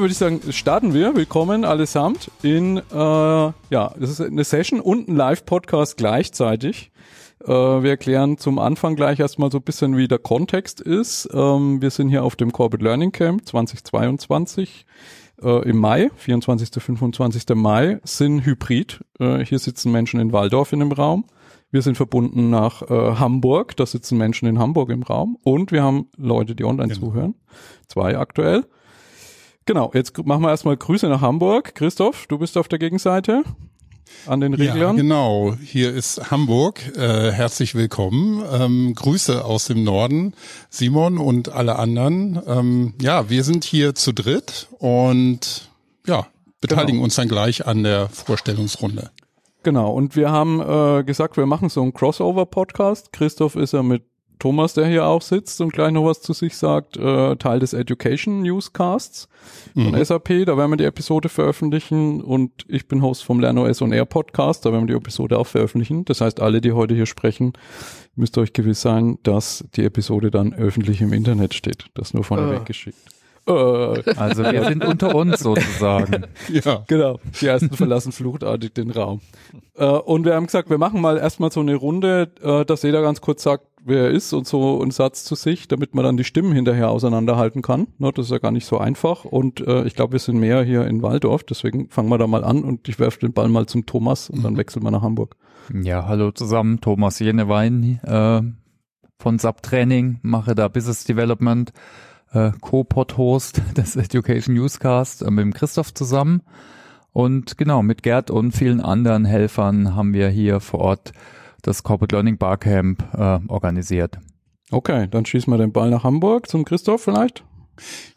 Ja, würde ich sagen, starten wir. Willkommen allesamt in, äh, ja, das ist eine Session und ein Live-Podcast gleichzeitig. Äh, wir erklären zum Anfang gleich erstmal so ein bisschen, wie der Kontext ist. Ähm, wir sind hier auf dem Corporate Learning Camp 2022 äh, im Mai, 24. 25. Mai, sind hybrid. Äh, hier sitzen Menschen in Waldorf in dem Raum. Wir sind verbunden nach äh, Hamburg, da sitzen Menschen in Hamburg im Raum und wir haben Leute, die online genau. zuhören. Zwei aktuell. Genau, jetzt machen wir erstmal Grüße nach Hamburg. Christoph, du bist auf der Gegenseite an den Reglern. Ja, genau. Hier ist Hamburg. Äh, herzlich willkommen. Ähm, Grüße aus dem Norden, Simon und alle anderen. Ähm, ja, wir sind hier zu dritt und ja, beteiligen genau. uns dann gleich an der Vorstellungsrunde. Genau, und wir haben äh, gesagt, wir machen so einen Crossover-Podcast. Christoph ist ja mit Thomas, der hier auch sitzt und gleich noch was zu sich sagt, äh, Teil des Education Newscasts von mhm. SAP. Da werden wir die Episode veröffentlichen und ich bin Host vom LernOS on Air Podcast. Da werden wir die Episode auch veröffentlichen. Das heißt, alle, die heute hier sprechen, müsst euch gewiss sein, dass die Episode dann öffentlich im Internet steht. Das nur vorneweg äh. geschickt. Äh. Also wir sind unter uns sozusagen. ja. Genau. Die ersten verlassen fluchtartig den Raum. Äh, und wir haben gesagt, wir machen mal erstmal so eine Runde, äh, dass jeder ganz kurz sagt, wer er ist und so einen Satz zu sich, damit man dann die Stimmen hinterher auseinanderhalten kann. Ne, das ist ja gar nicht so einfach. Und äh, ich glaube, wir sind mehr hier in Waldorf, deswegen fangen wir da mal an und ich werfe den Ball mal zum Thomas und dann wechseln wir nach Hamburg. Ja, hallo zusammen, Thomas Jenewein äh, von Subtraining, mache da Business Development äh, Co-Pod-Host des Education Newscast äh, mit dem Christoph zusammen. Und genau, mit Gerd und vielen anderen Helfern haben wir hier vor Ort das Corporate Learning Barcamp äh, organisiert. Okay, dann schießen wir den Ball nach Hamburg zum Christoph vielleicht.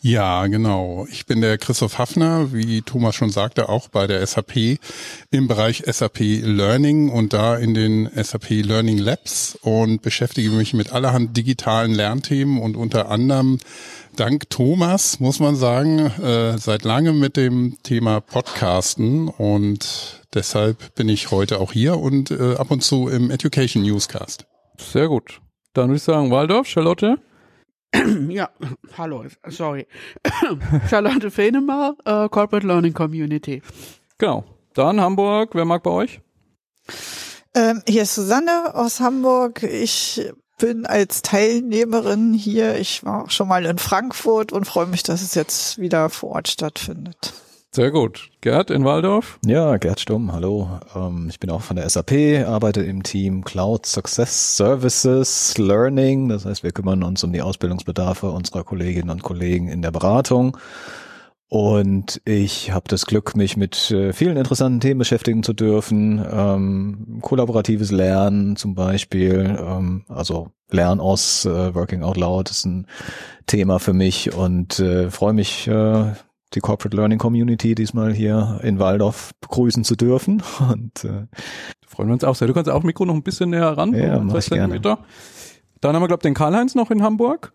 Ja, genau. Ich bin der Christoph Hafner, wie Thomas schon sagte, auch bei der SAP im Bereich SAP Learning und da in den SAP Learning Labs und beschäftige mich mit allerhand digitalen Lernthemen und unter anderem dank Thomas, muss man sagen, äh, seit langem mit dem Thema Podcasten und deshalb bin ich heute auch hier und äh, ab und zu im Education Newscast. Sehr gut. Dann würde ich sagen, Waldorf, Charlotte. ja, hallo, sorry. Charlotte Fenemar, äh, Corporate Learning Community. Genau. Dann Hamburg, wer mag bei euch? Ähm, hier ist Susanne aus Hamburg. Ich bin als Teilnehmerin hier. Ich war auch schon mal in Frankfurt und freue mich, dass es jetzt wieder vor Ort stattfindet. Sehr gut. Gerd in Waldorf? Ja, Gerd Stumm, hallo. Ähm, ich bin auch von der SAP, arbeite im Team Cloud Success Services Learning. Das heißt, wir kümmern uns um die Ausbildungsbedarfe unserer Kolleginnen und Kollegen in der Beratung. Und ich habe das Glück, mich mit äh, vielen interessanten Themen beschäftigen zu dürfen. Ähm, kollaboratives Lernen zum Beispiel, ähm, also Lernen aus äh, Working Out Loud ist ein Thema für mich und äh, freue mich, äh, die Corporate Learning Community diesmal hier in Waldorf begrüßen zu dürfen. Und äh, freuen wir uns auch sehr. Du kannst auch Mikro noch ein bisschen näher ran. Ja, mach ich gerne. Dann haben wir, glaube ich, den Karl-Heinz noch in Hamburg.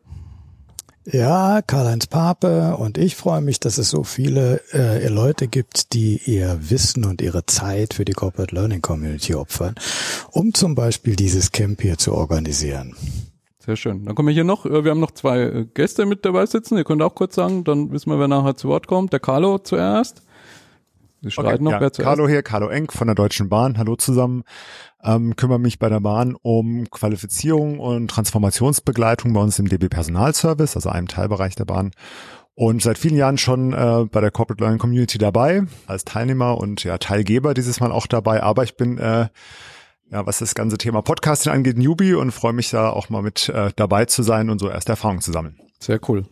Ja, Karl-Heinz Pape und ich freue mich, dass es so viele äh, Leute gibt, die ihr Wissen und ihre Zeit für die Corporate Learning Community opfern, um zum Beispiel dieses Camp hier zu organisieren. Sehr schön. Dann kommen wir hier noch, äh, wir haben noch zwei äh, Gäste mit dabei sitzen. Ihr könnt auch kurz sagen, dann wissen wir, wer nachher zu Wort kommt. Der Carlo zuerst. Sie streiten okay, noch, ja. wer zuerst. Carlo hier, Carlo Enk von der Deutschen Bahn. Hallo zusammen. Ähm, kümmere mich bei der Bahn um Qualifizierung und Transformationsbegleitung bei uns im DB Personalservice, also einem Teilbereich der Bahn. Und seit vielen Jahren schon äh, bei der Corporate Learning Community dabei, als Teilnehmer und ja Teilgeber dieses Mal auch dabei. Aber ich bin äh, ja, was das ganze Thema Podcasting angeht, Newbie und freue mich da auch mal mit äh, dabei zu sein und so erste Erfahrungen zu sammeln. Sehr cool.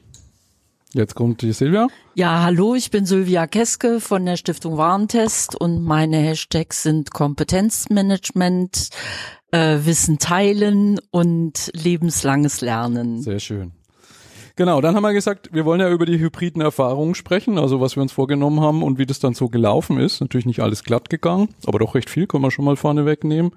Jetzt kommt die Silvia. Ja, hallo, ich bin Sylvia Keske von der Stiftung Warentest und meine Hashtags sind Kompetenzmanagement, äh, Wissen teilen und lebenslanges Lernen. Sehr schön. Genau, dann haben wir gesagt, wir wollen ja über die hybriden Erfahrungen sprechen, also was wir uns vorgenommen haben und wie das dann so gelaufen ist. Natürlich nicht alles glatt gegangen, aber doch recht viel können wir schon mal vorne wegnehmen.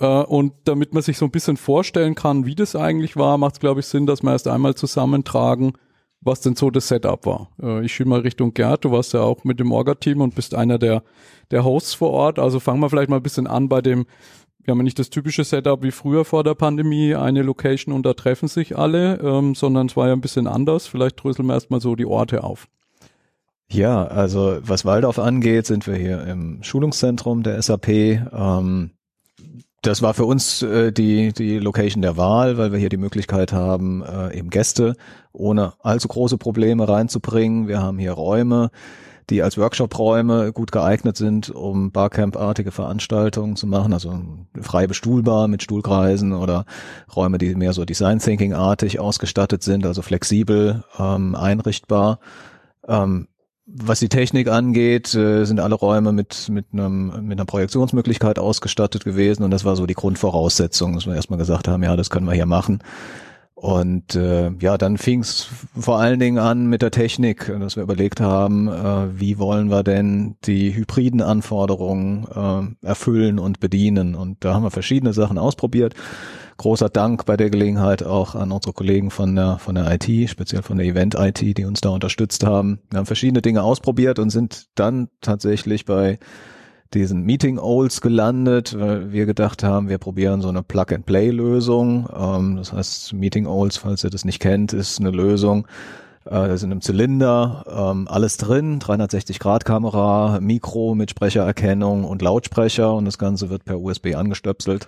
Äh, und damit man sich so ein bisschen vorstellen kann, wie das eigentlich war, macht es, glaube ich, Sinn, dass wir erst einmal zusammentragen, was denn so das Setup war. Äh, ich schiebe mal Richtung Gerd, du warst ja auch mit dem Orga-Team und bist einer der, der Hosts vor Ort. Also fangen wir vielleicht mal ein bisschen an bei dem, wir haben ja nicht das typische Setup wie früher vor der Pandemie, eine Location und da treffen sich alle, ähm, sondern es war ja ein bisschen anders. Vielleicht dröseln wir erstmal so die Orte auf. Ja, also was Waldorf angeht, sind wir hier im Schulungszentrum der SAP. Ähm, das war für uns äh, die, die Location der Wahl, weil wir hier die Möglichkeit haben, äh, eben Gäste ohne allzu große Probleme reinzubringen. Wir haben hier Räume, die als Workshop-Räume gut geeignet sind, um Barcamp-artige Veranstaltungen zu machen, also frei bestuhlbar mit Stuhlkreisen oder Räume, die mehr so Design Thinking-artig ausgestattet sind, also flexibel ähm, einrichtbar. Ähm, was die Technik angeht, äh, sind alle Räume mit, mit, einem, mit einer Projektionsmöglichkeit ausgestattet gewesen und das war so die Grundvoraussetzung, dass wir erstmal gesagt haben, ja, das können wir hier machen. Und äh, ja, dann fing es vor allen Dingen an mit der Technik, dass wir überlegt haben, äh, wie wollen wir denn die hybriden Anforderungen äh, erfüllen und bedienen. Und da haben wir verschiedene Sachen ausprobiert. Großer Dank bei der Gelegenheit auch an unsere Kollegen von der, von der IT, speziell von der Event-IT, die uns da unterstützt haben. Wir haben verschiedene Dinge ausprobiert und sind dann tatsächlich bei diesen Meeting Owls gelandet, weil wir gedacht haben, wir probieren so eine Plug-and-Play-Lösung. Ähm, das heißt, Meeting Owls, falls ihr das nicht kennt, ist eine Lösung. Äh, da sind im Zylinder ähm, alles drin, 360-Grad-Kamera, Mikro mit Sprechererkennung und Lautsprecher und das Ganze wird per USB angestöpselt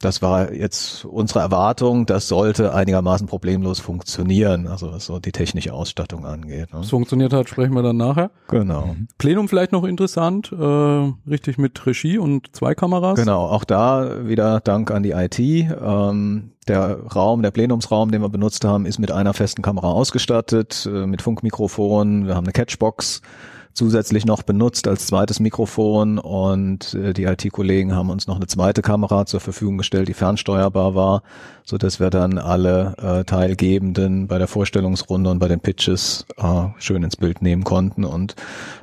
das war jetzt unsere Erwartung, das sollte einigermaßen problemlos funktionieren, also was so die technische Ausstattung angeht. Ne? Es funktioniert hat, sprechen wir dann nachher. Genau. Mhm. Plenum vielleicht noch interessant, äh, richtig mit Regie und zwei Kameras. Genau, auch da wieder Dank an die IT. Ähm, der Raum, der Plenumsraum, den wir benutzt haben, ist mit einer festen Kamera ausgestattet, äh, mit Funkmikrofon. Wir haben eine Catchbox zusätzlich noch benutzt als zweites Mikrofon und äh, die IT-Kollegen haben uns noch eine zweite Kamera zur Verfügung gestellt, die fernsteuerbar war, so dass wir dann alle äh, Teilgebenden bei der Vorstellungsrunde und bei den Pitches äh, schön ins Bild nehmen konnten und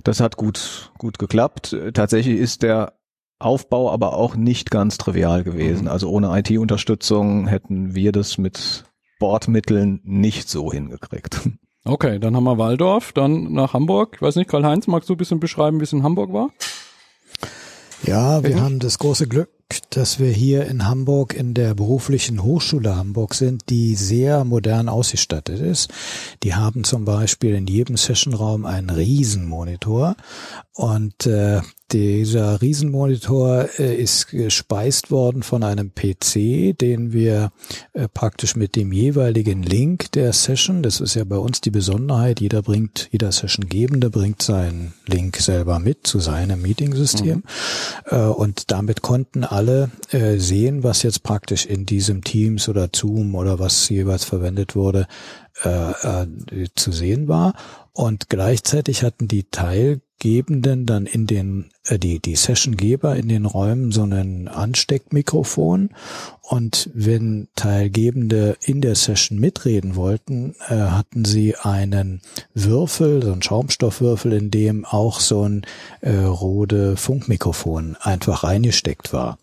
das hat gut gut geklappt. Tatsächlich ist der Aufbau aber auch nicht ganz trivial gewesen. Mhm. Also ohne IT-Unterstützung hätten wir das mit Bordmitteln nicht so hingekriegt. Okay, dann haben wir Waldorf, dann nach Hamburg. Ich weiß nicht, Karl-Heinz, magst du ein bisschen beschreiben, wie es in Hamburg war? Ja, wir haben das große Glück, dass wir hier in Hamburg in der beruflichen Hochschule Hamburg sind, die sehr modern ausgestattet ist. Die haben zum Beispiel in jedem Sessionraum einen Riesenmonitor und äh, dieser Riesenmonitor äh, ist gespeist worden von einem PC, den wir äh, praktisch mit dem jeweiligen Link der Session, das ist ja bei uns die Besonderheit, jeder bringt, jeder Sessiongebende bringt seinen Link selber mit zu seinem Meeting-System. Mhm. Äh, und damit konnten alle äh, sehen, was jetzt praktisch in diesem Teams oder Zoom oder was jeweils verwendet wurde, äh, äh, zu sehen war. Und gleichzeitig hatten die Teilgebenden dann in den die, die Sessiongeber in den Räumen so einen Ansteckmikrofon und wenn Teilgebende in der Session mitreden wollten, äh, hatten sie einen Würfel, so einen Schaumstoffwürfel, in dem auch so ein äh, Rode Funkmikrofon einfach reingesteckt war.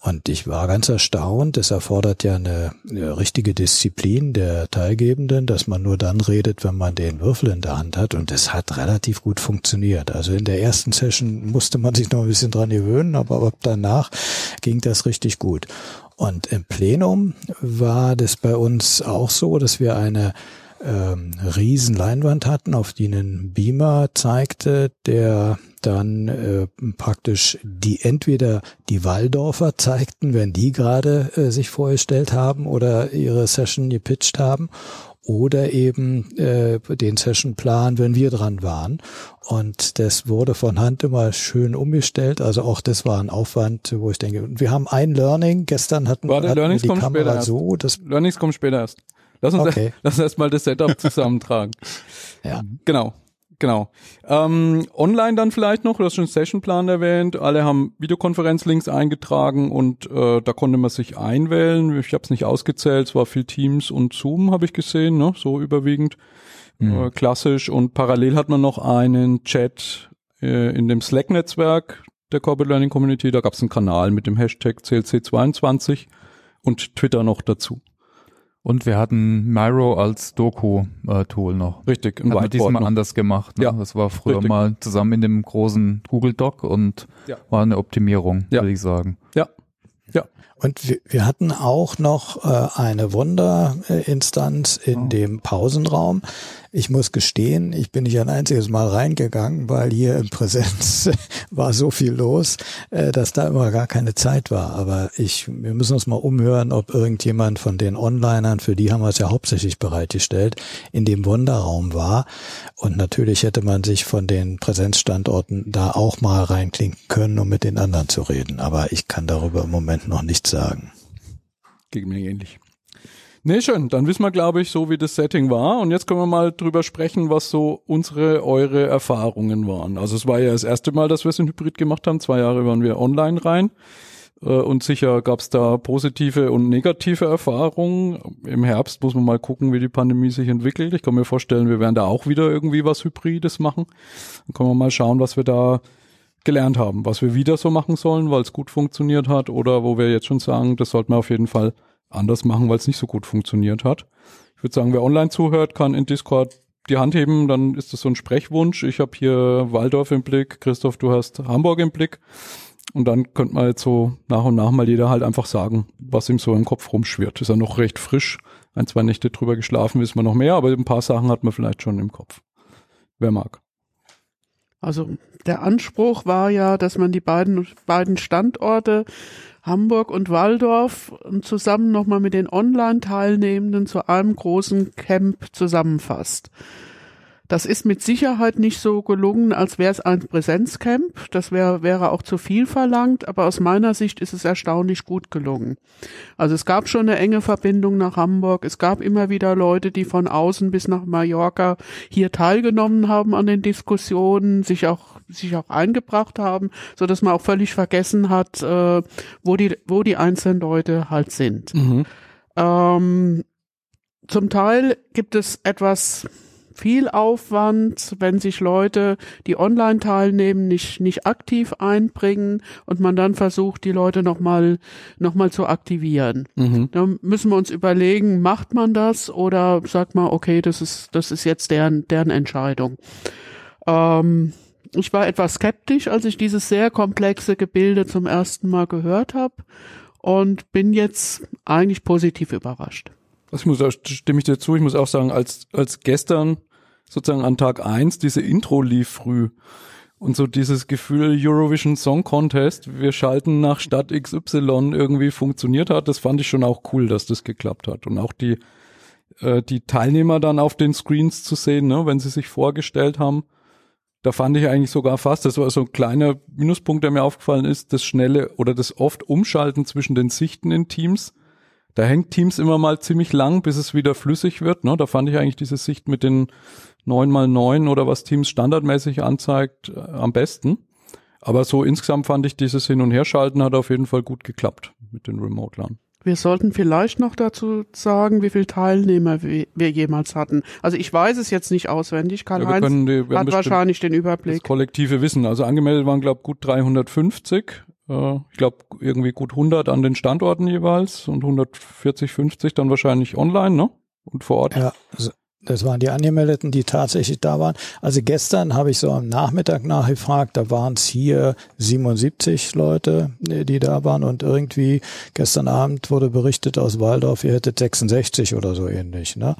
Und ich war ganz erstaunt, es erfordert ja eine, eine richtige Disziplin der Teilgebenden, dass man nur dann redet, wenn man den Würfel in der Hand hat und es hat relativ gut funktioniert. Also in der ersten Session musste man sich noch ein bisschen dran gewöhnen, aber ab danach ging das richtig gut. Und im Plenum war das bei uns auch so, dass wir eine ähm, riesen Leinwand hatten, auf die ein Beamer zeigte, der dann äh, praktisch die entweder die Waldorfer zeigten, wenn die gerade äh, sich vorgestellt haben oder ihre Session gepitcht haben, oder eben äh, den Sessionplan, wenn wir dran waren. Und das wurde von Hand immer schön umgestellt. Also auch das war ein Aufwand, wo ich denke, wir haben ein Learning. Gestern hatten, Warte, hatten Learnings wir die Kamera so. Das Learnings kommen später erst. Lass uns, okay. lass uns erstmal das Setup zusammentragen. ja. Genau. Genau. Ähm, online dann vielleicht noch, du hast schon Sessionplan erwähnt, alle haben Videokonferenzlinks eingetragen und äh, da konnte man sich einwählen. Ich habe es nicht ausgezählt, es war viel Teams und Zoom, habe ich gesehen, ne? so überwiegend. Mhm. Äh, klassisch und parallel hat man noch einen Chat äh, in dem Slack-Netzwerk der Corporate Learning Community. Da gab es einen Kanal mit dem Hashtag CLC22 und Twitter noch dazu. Und wir hatten Miro als Doku-Tool noch. Richtig, ein Hat diesmal noch. anders gemacht. Ne? Ja, das war früher richtig. mal zusammen in dem großen Google Doc und ja. war eine Optimierung, ja. würde ich sagen. Ja, ja. Und wir, wir hatten auch noch äh, eine Wunderinstanz in oh. dem Pausenraum. Ich muss gestehen, ich bin nicht ein einziges Mal reingegangen, weil hier in Präsenz war so viel los, äh, dass da immer gar keine Zeit war. Aber ich, wir müssen uns mal umhören, ob irgendjemand von den Onlinern, für die haben wir es ja hauptsächlich bereitgestellt, in dem Wunderraum war. Und natürlich hätte man sich von den Präsenzstandorten da auch mal reinklinken können, um mit den anderen zu reden. Aber ich kann darüber im Moment noch nichts sagen. Gegen mir ähnlich. Nee, schön. Dann wissen wir, glaube ich, so wie das Setting war. Und jetzt können wir mal drüber sprechen, was so unsere, eure Erfahrungen waren. Also es war ja das erste Mal, dass wir es in Hybrid gemacht haben. Zwei Jahre waren wir online rein. Äh, und sicher gab es da positive und negative Erfahrungen. Im Herbst muss man mal gucken, wie die Pandemie sich entwickelt. Ich kann mir vorstellen, wir werden da auch wieder irgendwie was Hybrides machen. Dann können wir mal schauen, was wir da gelernt haben, was wir wieder so machen sollen, weil es gut funktioniert hat oder wo wir jetzt schon sagen, das sollten wir auf jeden Fall anders machen, weil es nicht so gut funktioniert hat. Ich würde sagen, wer online zuhört, kann in Discord die Hand heben, dann ist das so ein Sprechwunsch. Ich habe hier Waldorf im Blick, Christoph, du hast Hamburg im Blick. Und dann könnte man jetzt so nach und nach mal jeder halt einfach sagen, was ihm so im Kopf rumschwirrt. Ist ja noch recht frisch. Ein, zwei Nächte drüber geschlafen, wissen wir noch mehr, aber ein paar Sachen hat man vielleicht schon im Kopf. Wer mag. Also der Anspruch war ja, dass man die beiden, beiden Standorte Hamburg und Waldorf zusammen nochmal mit den Online-Teilnehmenden zu einem großen Camp zusammenfasst. Das ist mit Sicherheit nicht so gelungen, als wäre es ein Präsenzcamp. Das wär, wäre auch zu viel verlangt, aber aus meiner Sicht ist es erstaunlich gut gelungen. Also es gab schon eine enge Verbindung nach Hamburg. Es gab immer wieder Leute, die von außen bis nach Mallorca hier teilgenommen haben an den Diskussionen, sich auch sich auch eingebracht haben, so dass man auch völlig vergessen hat, äh, wo die wo die einzelnen Leute halt sind. Mhm. Ähm, zum Teil gibt es etwas viel Aufwand, wenn sich Leute, die online teilnehmen, nicht, nicht aktiv einbringen und man dann versucht, die Leute nochmal noch mal zu aktivieren. Mhm. Da müssen wir uns überlegen, macht man das oder sagt man, okay, das ist, das ist jetzt deren, deren Entscheidung. Ähm, ich war etwas skeptisch, als ich dieses sehr komplexe Gebilde zum ersten Mal gehört habe und bin jetzt eigentlich positiv überrascht. Also ich muss, da stimme ich dir zu, ich muss auch sagen, als, als gestern sozusagen an Tag eins diese Intro lief früh und so dieses Gefühl Eurovision Song Contest, wir schalten nach Stadt XY irgendwie funktioniert hat, das fand ich schon auch cool, dass das geklappt hat. Und auch die, äh, die Teilnehmer dann auf den Screens zu sehen, ne, wenn sie sich vorgestellt haben, da fand ich eigentlich sogar fast, das war so ein kleiner Minuspunkt, der mir aufgefallen ist, das schnelle oder das oft Umschalten zwischen den Sichten in Teams da hängt Teams immer mal ziemlich lang, bis es wieder flüssig wird. Ne? Da fand ich eigentlich diese Sicht mit den 9 mal 9 oder was Teams standardmäßig anzeigt äh, am besten. Aber so insgesamt fand ich dieses Hin- und Herschalten hat auf jeden Fall gut geklappt mit den Remote-Lern. Wir sollten vielleicht noch dazu sagen, wie viele Teilnehmer wir, jemals hatten. Also ich weiß es jetzt nicht auswendig. Karl-Heinz ja, hat wahrscheinlich den Überblick. Das kollektive Wissen. Also angemeldet waren, glaube gut 350 äh, ich glaube, irgendwie gut 100 an den Standorten jeweils und 140, 50 dann wahrscheinlich online, ne? Und vor Ort. Ja, das waren die Angemeldeten, die tatsächlich da waren. Also gestern habe ich so am Nachmittag nachgefragt, da waren es hier 77 Leute, die da waren und irgendwie gestern Abend wurde berichtet aus Waldorf, ihr hättet 66 oder so ähnlich. Ne?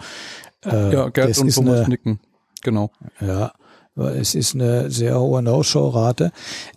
Äh, ja, Gerd und Thomas Nicken, genau. Ja, es ist eine sehr hohe No-Show-Rate,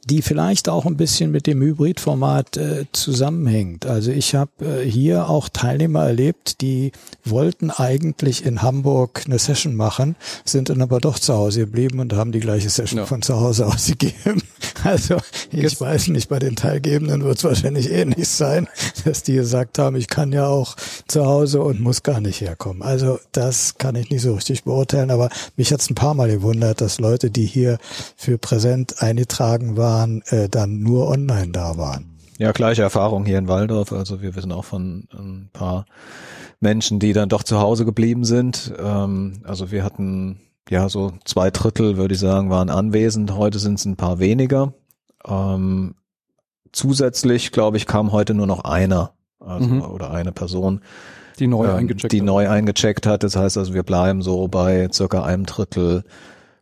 die vielleicht auch ein bisschen mit dem Hybridformat äh, zusammenhängt. Also ich habe äh, hier auch Teilnehmer erlebt, die wollten eigentlich in Hamburg eine Session machen, sind dann aber doch zu Hause geblieben und haben die gleiche Session ja. von zu Hause ausgegeben. Also ich Jetzt. weiß nicht, bei den Teilgebenden wird es wahrscheinlich ähnlich sein, dass die gesagt haben, ich kann ja auch zu Hause und muss gar nicht herkommen. Also das kann ich nicht so richtig beurteilen, aber mich hat es ein paar Mal gewundert, dass Leute, die hier für präsent eingetragen waren, äh, dann nur online da waren. Ja, gleiche Erfahrung hier in Waldorf. Also wir wissen auch von ein paar Menschen, die dann doch zu Hause geblieben sind. Ähm, also wir hatten ja so zwei Drittel, würde ich sagen, waren anwesend. Heute sind es ein paar weniger. Ähm, zusätzlich, glaube ich, kam heute nur noch einer also, mhm. oder eine Person, die neu ähm, eingecheckt, die hat. neu eingecheckt hat. Das heißt also, wir bleiben so bei circa einem Drittel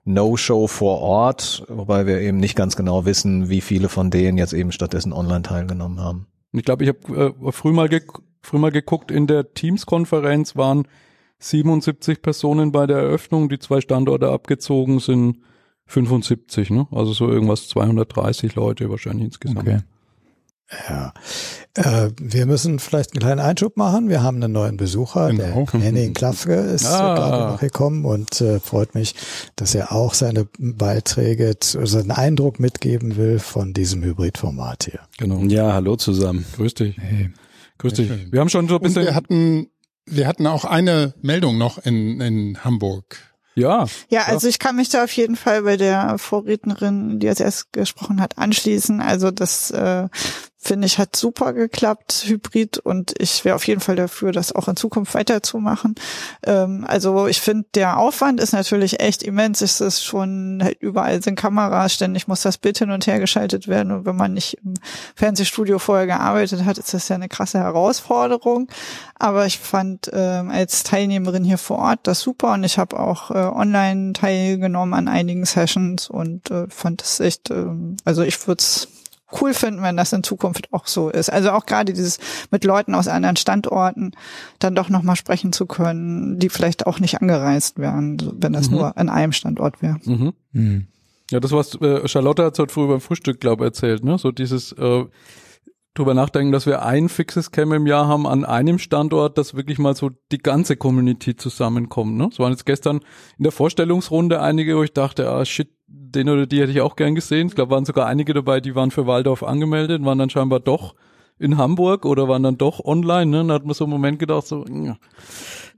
No-Show vor Ort, wobei wir eben nicht ganz genau wissen, wie viele von denen jetzt eben stattdessen online teilgenommen haben. Ich glaube, ich habe äh, früh, mal früh mal geguckt, in der Teams-Konferenz waren 77 Personen bei der Eröffnung, die zwei Standorte abgezogen sind 75, ne? Also so irgendwas 230 Leute wahrscheinlich insgesamt. Okay. Ja, äh, wir müssen vielleicht einen kleinen Einschub machen. Wir haben einen neuen Besucher, genau. der Henning Klafke ist ah. gerade noch gekommen und äh, freut mich, dass er auch seine Beiträge, also einen Eindruck mitgeben will von diesem Hybridformat hier. Genau. Ja, hallo zusammen. Grüß dich. Hey. Grüß dich. Wir haben schon so ein bisschen. Und wir hatten, wir hatten auch eine Meldung noch in, in Hamburg. Ja. Ja, also ich kann mich da auf jeden Fall bei der Vorrednerin, die als erst gesprochen hat, anschließen. Also das äh, finde ich, hat super geklappt, Hybrid, und ich wäre auf jeden Fall dafür, das auch in Zukunft weiterzumachen. Ähm, also ich finde, der Aufwand ist natürlich echt immens. Es ist schon, halt überall sind Kameras, ständig muss das Bild hin und her geschaltet werden. Und wenn man nicht im Fernsehstudio vorher gearbeitet hat, ist das ja eine krasse Herausforderung. Aber ich fand ähm, als Teilnehmerin hier vor Ort das super und ich habe auch äh, online teilgenommen an einigen Sessions und äh, fand es echt, äh, also ich würde es cool finden, wenn das in Zukunft auch so ist. Also auch gerade dieses mit Leuten aus anderen Standorten dann doch nochmal sprechen zu können, die vielleicht auch nicht angereist wären, wenn das mhm. nur an einem Standort wäre. Mhm. Mhm. Ja, das was äh, Charlotte hat heute früher beim Frühstück, glaube ich, erzählt, ne? So dieses äh, drüber nachdenken, dass wir ein fixes Camp im Jahr haben an einem Standort, dass wirklich mal so die ganze Community zusammenkommt. Ne? Es waren jetzt gestern in der Vorstellungsrunde einige, wo ich dachte, ah shit, den oder die hätte ich auch gern gesehen. Ich glaube, waren sogar einige dabei, die waren für Waldorf angemeldet, waren dann scheinbar doch in Hamburg oder waren dann doch online. Ne? Dann hat man so einen Moment gedacht, so, ja,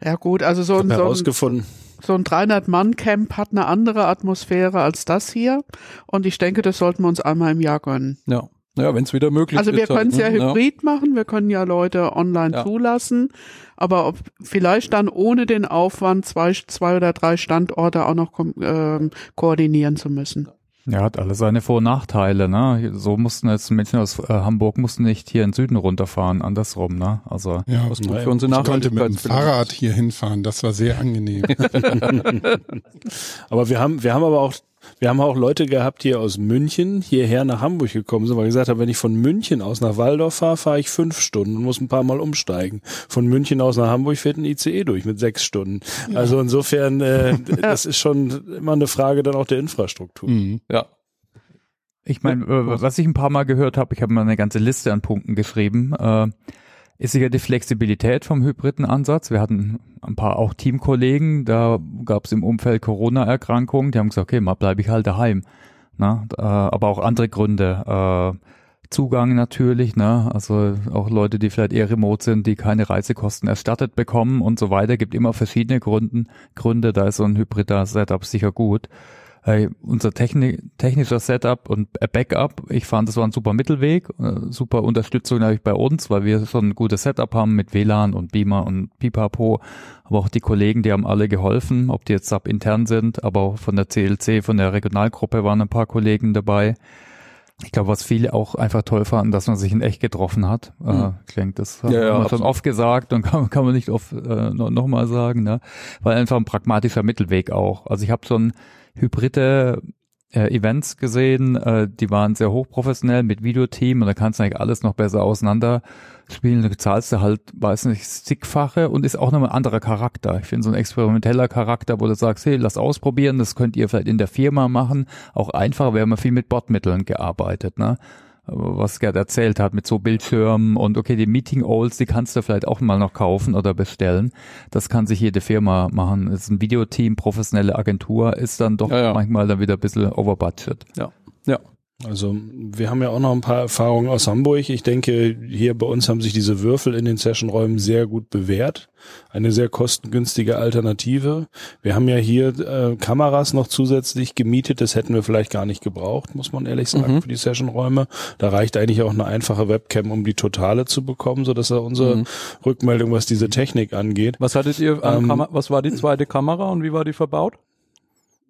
ja gut, also so ein, so ein, so ein 300-Mann-Camp hat eine andere Atmosphäre als das hier. Und ich denke, das sollten wir uns einmal im Jahr gönnen. Ja. Ja, wenn es wieder möglich ist. Also wir können es halt, ja ne? hybrid ja. machen, wir können ja Leute online ja. zulassen, aber ob, vielleicht dann ohne den Aufwand zwei, zwei oder drei Standorte auch noch ähm, koordinieren zu müssen. Ja, hat alle seine Vor- und Nachteile, ne? So mussten jetzt Menschen aus äh, Hamburg mussten nicht hier in Süden runterfahren, andersrum, ne? Also ja, was für uns ich konnte mit dem Fahrrad hier hinfahren, das war sehr angenehm. aber wir haben, wir haben aber auch wir haben auch Leute gehabt hier aus München hierher nach Hamburg gekommen sind, weil ich gesagt habe, wenn ich von München aus nach Waldorf fahre, fahre ich fünf Stunden und muss ein paar Mal umsteigen. Von München aus nach Hamburg fährt ein ICE durch mit sechs Stunden. Ja. Also insofern, äh, das ist schon immer eine Frage dann auch der Infrastruktur. Mhm. Ja. Ich meine, äh, was ich ein paar Mal gehört habe, ich habe mal eine ganze Liste an Punkten geschrieben. Äh, ist sicher die Flexibilität vom hybriden Ansatz. Wir hatten ein paar auch Teamkollegen, da gab es im Umfeld Corona-Erkrankungen, die haben gesagt, okay, mal bleibe ich halt daheim. Na, äh, aber auch andere Gründe. Äh, Zugang natürlich, ne? also auch Leute, die vielleicht eher remote sind, die keine Reisekosten erstattet bekommen und so weiter. Gibt immer verschiedene Gründen, Gründe, da ist so ein hybrider Setup sicher gut hey, unser Techni technischer Setup und Backup, ich fand, das war ein super Mittelweg, äh, super Unterstützung natürlich bei uns, weil wir schon ein gutes Setup haben mit WLAN und Beamer und Pipapo, aber auch die Kollegen, die haben alle geholfen, ob die jetzt SAP intern sind, aber auch von der CLC, von der Regionalgruppe waren ein paar Kollegen dabei. Ich glaube, was viele auch einfach toll fanden, dass man sich in echt getroffen hat. Mhm. Äh, hm. ich denke, das ja, haben wir schon oft gesagt und kann, kann man nicht oft äh, noch, noch sagen, ne? weil einfach ein pragmatischer Mittelweg auch. Also ich habe ein hybride äh, Events gesehen, äh, die waren sehr hochprofessionell mit Videoteam und da kannst du eigentlich alles noch besser auseinander spielen. Da zahlst du halt, weiß nicht, zigfache und ist auch nochmal ein anderer Charakter. Ich finde so ein experimenteller Charakter, wo du sagst, hey, lass ausprobieren, das könnt ihr vielleicht in der Firma machen. Auch einfacher, wir haben ja viel mit Bordmitteln gearbeitet, ne? Was Gerd erzählt hat mit so Bildschirmen und okay, die Meeting Olds, die kannst du vielleicht auch mal noch kaufen oder bestellen. Das kann sich jede Firma machen. Das ist ein Videoteam, professionelle Agentur, ist dann doch ja, ja. manchmal dann wieder ein bisschen overbudget. Ja, ja. Also wir haben ja auch noch ein paar Erfahrungen aus Hamburg. Ich denke, hier bei uns haben sich diese Würfel in den Sessionräumen sehr gut bewährt. Eine sehr kostengünstige Alternative. Wir haben ja hier äh, Kameras noch zusätzlich gemietet. Das hätten wir vielleicht gar nicht gebraucht, muss man ehrlich sagen, mhm. für die Sessionräume. Da reicht eigentlich auch eine einfache Webcam, um die Totale zu bekommen, so dass er unsere mhm. Rückmeldung, was diese Technik angeht. Was hattet ihr? Ähm, was war die zweite Kamera und wie war die verbaut?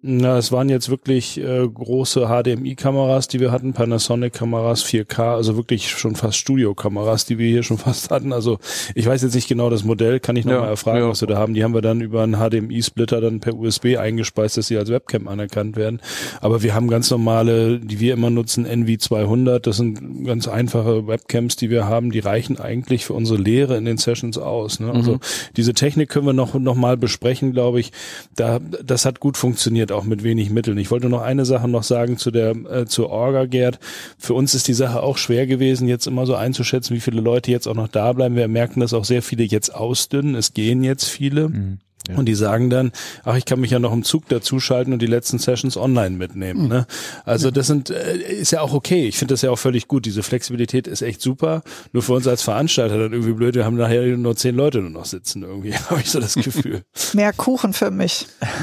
Na, es waren jetzt wirklich äh, große HDMI-Kameras, die wir hatten, Panasonic-Kameras 4K, also wirklich schon fast Studio-Kameras, die wir hier schon fast hatten. Also ich weiß jetzt nicht genau das Modell, kann ich nochmal ja, erfragen, ja. was wir da haben. Die haben wir dann über einen HDMI-Splitter dann per USB eingespeist, dass sie als Webcam anerkannt werden. Aber wir haben ganz normale, die wir immer nutzen, NV200. Das sind ganz einfache Webcams, die wir haben. Die reichen eigentlich für unsere Lehre in den Sessions aus. Ne? Also mhm. diese Technik können wir noch, noch mal besprechen, glaube ich. Da, das hat gut funktioniert funktioniert auch mit wenig Mitteln. Ich wollte noch eine Sache noch sagen zu der äh, zur Orga Gerd. Für uns ist die Sache auch schwer gewesen, jetzt immer so einzuschätzen, wie viele Leute jetzt auch noch da bleiben. Wir merken, dass auch sehr viele jetzt ausdünnen. Es gehen jetzt viele. Mhm. Und die sagen dann, ach, ich kann mich ja noch im Zug dazuschalten und die letzten Sessions online mitnehmen. Mhm. Ne? Also das sind äh, ist ja auch okay. Ich finde das ja auch völlig gut. Diese Flexibilität ist echt super. Nur für uns als Veranstalter dann irgendwie blöd. Wir haben nachher nur zehn Leute nur noch sitzen irgendwie. Habe ich so das Gefühl. Mehr Kuchen für mich.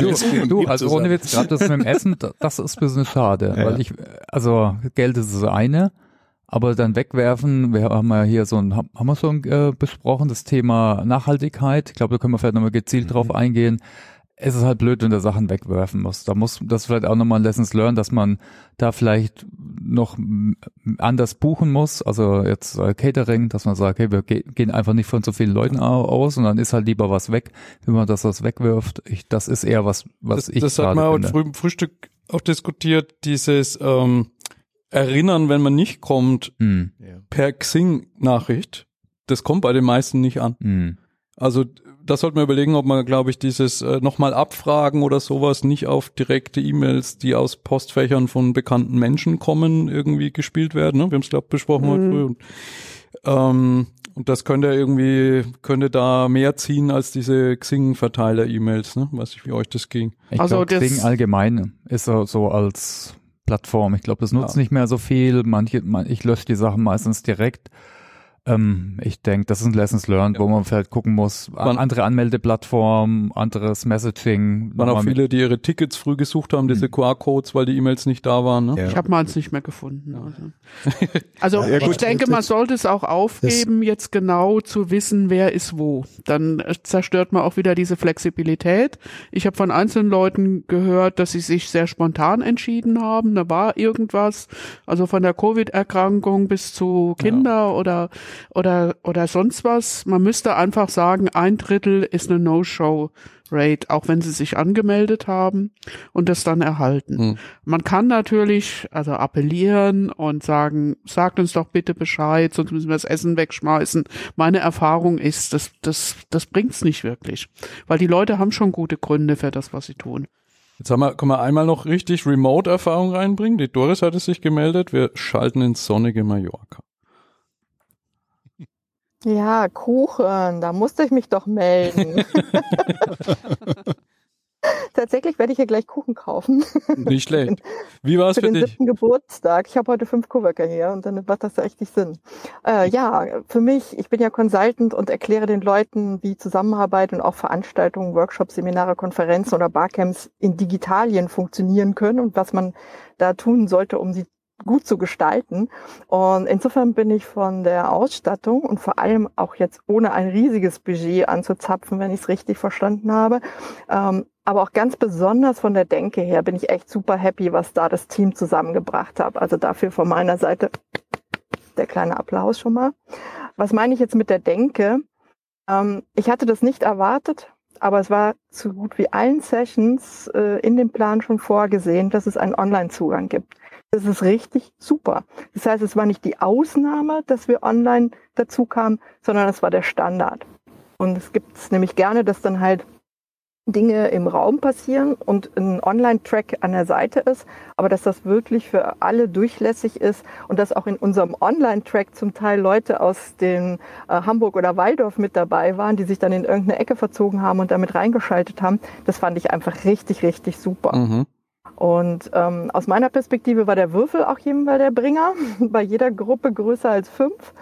du, du also ohne Witz, gerade das mit dem Essen, das ist ein bisschen schade, ja. weil ich, also Geld ist das eine. Aber dann wegwerfen, wir haben ja hier so ein, haben wir schon äh, besprochen, das Thema Nachhaltigkeit. Ich glaube, da können wir vielleicht nochmal gezielt mhm. drauf eingehen. Es ist halt blöd, wenn du Sachen wegwerfen musst. Da muss das vielleicht auch nochmal ein Lessons learned, dass man da vielleicht noch anders buchen muss. Also jetzt äh, Catering, dass man sagt, okay, wir ge gehen einfach nicht von so vielen Leuten aus und dann ist halt lieber was weg, wenn man das was wegwirft. Ich, das ist eher was, was das, ich Das hat man heute früh im Frühstück auch diskutiert, dieses ähm, erinnern, wenn man nicht kommt, mhm. per Xing-Nachricht. Das kommt bei den meisten nicht an. Mhm. Also das sollte man überlegen, ob man, glaube ich, dieses äh, nochmal abfragen oder sowas nicht auf direkte E-Mails, die aus Postfächern von bekannten Menschen kommen, irgendwie gespielt werden. Ne? Wir haben es, glaube ich, besprochen mhm. heute früh. Und, ähm, und das könnte irgendwie, könnte da mehr ziehen als diese Xing-Verteiler-E-Mails, ne? Weiß ich, wie euch das ging. Ich also glaub, Xing allgemein ist so, so als Plattform. Ich glaube, das nutzt ja. nicht mehr so viel. Manche, man, ich lösche die Sachen meistens direkt. Ähm, ich denke, das ist ein Lessons learned, ja. wo man vielleicht gucken muss, man, andere Anmeldeplattformen, anderes Messaging. Waren auch viele, die ihre Tickets früh gesucht haben, diese mhm. QR-Codes, weil die E-Mails nicht da waren. Ne? Ja. Ich habe meins nicht mehr gefunden. Also, also ja, ich denke, man sollte es auch aufgeben, das jetzt genau zu wissen, wer ist wo. Dann äh, zerstört man auch wieder diese Flexibilität. Ich habe von einzelnen Leuten gehört, dass sie sich sehr spontan entschieden haben. Da war irgendwas, also von der Covid-Erkrankung bis zu Kinder oder oder, oder sonst was. Man müsste einfach sagen, ein Drittel ist eine No-Show. Rate, auch wenn sie sich angemeldet haben und das dann erhalten. Hm. Man kann natürlich also appellieren und sagen, sagt uns doch bitte Bescheid, sonst müssen wir das Essen wegschmeißen. Meine Erfahrung ist, das, das, das bringt's nicht wirklich, weil die Leute haben schon gute Gründe für das, was sie tun. Jetzt haben wir, können wir einmal noch richtig Remote-Erfahrung reinbringen. Die Doris hat es sich gemeldet. Wir schalten ins sonnige Mallorca. Ja, Kuchen, da musste ich mich doch melden. Tatsächlich werde ich hier gleich Kuchen kaufen. Nicht schlecht. Wie war es für, für den dich? siebten Geburtstag. Ich habe heute fünf Coworker hier und dann macht das richtig Sinn. Äh, ja, für mich, ich bin ja Consultant und erkläre den Leuten, wie Zusammenarbeit und auch Veranstaltungen, Workshops, Seminare, Konferenzen oder Barcamps in Digitalien funktionieren können und was man da tun sollte, um sie gut zu gestalten. Und insofern bin ich von der Ausstattung und vor allem auch jetzt ohne ein riesiges Budget anzuzapfen, wenn ich es richtig verstanden habe, ähm, aber auch ganz besonders von der Denke her bin ich echt super happy, was da das Team zusammengebracht hat. Also dafür von meiner Seite der kleine Applaus schon mal. Was meine ich jetzt mit der Denke? Ähm, ich hatte das nicht erwartet, aber es war zu gut wie allen Sessions äh, in dem Plan schon vorgesehen, dass es einen Online-Zugang gibt. Das ist richtig super. Das heißt, es war nicht die Ausnahme, dass wir online dazu kamen, sondern es war der Standard. Und es gibt es nämlich gerne, dass dann halt Dinge im Raum passieren und ein Online-Track an der Seite ist, aber dass das wirklich für alle durchlässig ist und dass auch in unserem Online-Track zum Teil Leute aus dem äh, Hamburg oder Waldorf mit dabei waren, die sich dann in irgendeine Ecke verzogen haben und damit reingeschaltet haben, das fand ich einfach richtig, richtig super. Mhm. Und ähm, aus meiner Perspektive war der Würfel auch jemand der Bringer, bei jeder Gruppe größer als fünf.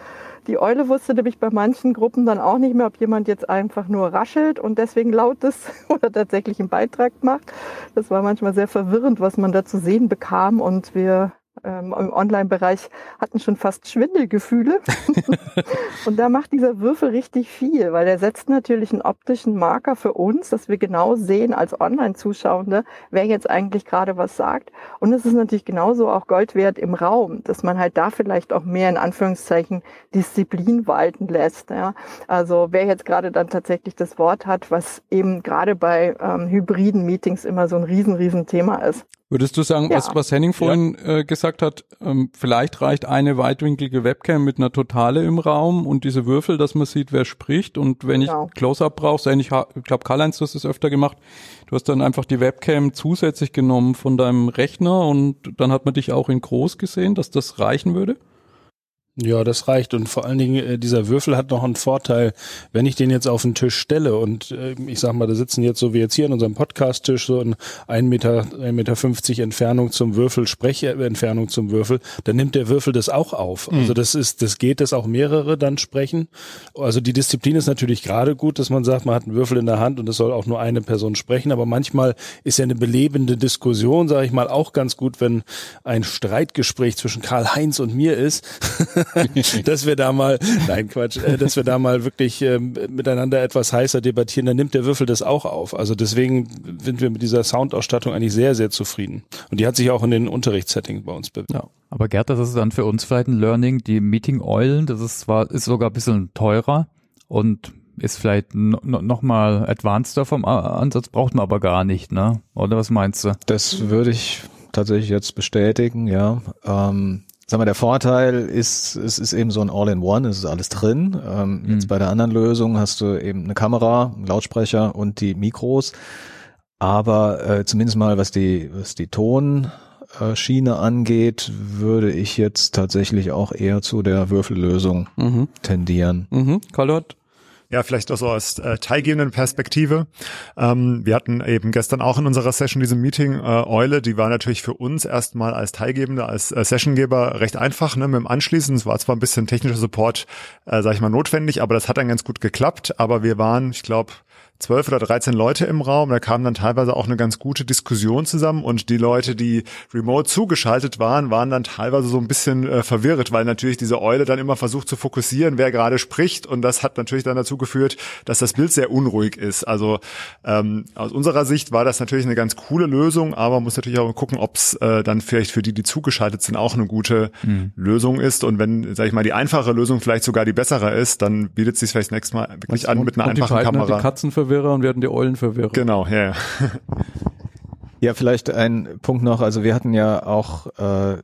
Die Eule wusste nämlich bei manchen Gruppen dann auch nicht mehr, ob jemand jetzt einfach nur raschelt und deswegen laut ist oder tatsächlich einen Beitrag macht. Das war manchmal sehr verwirrend, was man da zu sehen bekam und wir ähm, im Online-Bereich hatten schon fast Schwindelgefühle. und da macht dieser Würfel richtig viel, weil er setzt natürlich einen optischen Marker für uns, dass wir genau sehen als Online-Zuschauende, wer jetzt eigentlich gerade was sagt. Und es ist natürlich genauso auch Gold wert im Raum, dass man halt da vielleicht auch mehr in Anführungszeichen Disziplin walten lässt. Ja? Also wer jetzt gerade dann tatsächlich das Wort hat, was eben gerade bei ähm, hybriden Meetings immer so ein riesen, riesen Thema ist. Würdest du sagen, ja. was, was Henning vorhin ja. äh, gesagt hat, ähm, vielleicht reicht eine weitwinklige Webcam mit einer Totale im Raum und diese Würfel, dass man sieht, wer spricht und wenn genau. ich Close-Up brauche, so ähnlich, ich glaube Karl-Heinz, du hast es öfter gemacht, du hast dann einfach die Webcam zusätzlich genommen von deinem Rechner und dann hat man dich auch in groß gesehen, dass das reichen würde? Ja, das reicht. Und vor allen Dingen, äh, dieser Würfel hat noch einen Vorteil, wenn ich den jetzt auf den Tisch stelle und äh, ich sag mal, da sitzen jetzt so wie jetzt hier an unserem Podcast-Tisch so in ein Meter, ein Meter fünfzig Entfernung zum Würfel, Sprechentfernung zum Würfel, dann nimmt der Würfel das auch auf. Mhm. Also das ist, das geht, dass auch mehrere dann sprechen. Also die Disziplin ist natürlich gerade gut, dass man sagt, man hat einen Würfel in der Hand und es soll auch nur eine Person sprechen. Aber manchmal ist ja eine belebende Diskussion, sage ich mal, auch ganz gut, wenn ein Streitgespräch zwischen Karl-Heinz und mir ist. dass wir da mal, nein Quatsch, äh, dass wir da mal wirklich äh, miteinander etwas heißer debattieren, dann nimmt der Würfel das auch auf. Also deswegen sind wir mit dieser Soundausstattung eigentlich sehr, sehr zufrieden. Und die hat sich auch in den Unterrichtssettings bei uns bewegt. Ja. Aber Gerd, das ist dann für uns vielleicht ein Learning, die Meeting-Eulen, das ist zwar, ist sogar ein bisschen teurer und ist vielleicht no, noch mal advanceder vom Ansatz, braucht man aber gar nicht, ne? Oder was meinst du? Das würde ich tatsächlich jetzt bestätigen, ja. Ähm, Sag mal, der Vorteil ist, es ist eben so ein All-in-One, es ist alles drin. Ähm, mhm. Jetzt bei der anderen Lösung hast du eben eine Kamera, einen Lautsprecher und die Mikros. Aber äh, zumindest mal, was die, was die Tonschiene angeht, würde ich jetzt tatsächlich auch eher zu der Würfellösung mhm. tendieren. Mhm. Carlot? Ja, vielleicht auch so aus äh, teilgebenden Perspektive. Ähm, wir hatten eben gestern auch in unserer Session diese Meeting äh, Eule, die war natürlich für uns erstmal als Teilgebende, als äh, Sessiongeber recht einfach ne, mit dem Anschließen. Es war zwar ein bisschen technischer Support, äh, sag ich mal, notwendig, aber das hat dann ganz gut geklappt. Aber wir waren, ich glaube, zwölf oder dreizehn Leute im Raum. Da kam dann teilweise auch eine ganz gute Diskussion zusammen und die Leute, die remote zugeschaltet waren, waren dann teilweise so ein bisschen äh, verwirrt, weil natürlich diese Eule dann immer versucht zu fokussieren, wer gerade spricht und das hat natürlich dann dazu geführt, dass das Bild sehr unruhig ist. Also ähm, aus unserer Sicht war das natürlich eine ganz coole Lösung, aber man muss natürlich auch gucken, ob es äh, dann vielleicht für die, die zugeschaltet sind, auch eine gute mhm. Lösung ist und wenn, sag ich mal, die einfache Lösung vielleicht sogar die bessere ist, dann bietet es sich vielleicht nächstes Mal wirklich und, an mit einer einfachen Kamera. Verwirrer und wir hatten die Eulenverwirrer. Genau, ja. ja. ja, vielleicht ein Punkt noch. Also wir hatten ja auch äh,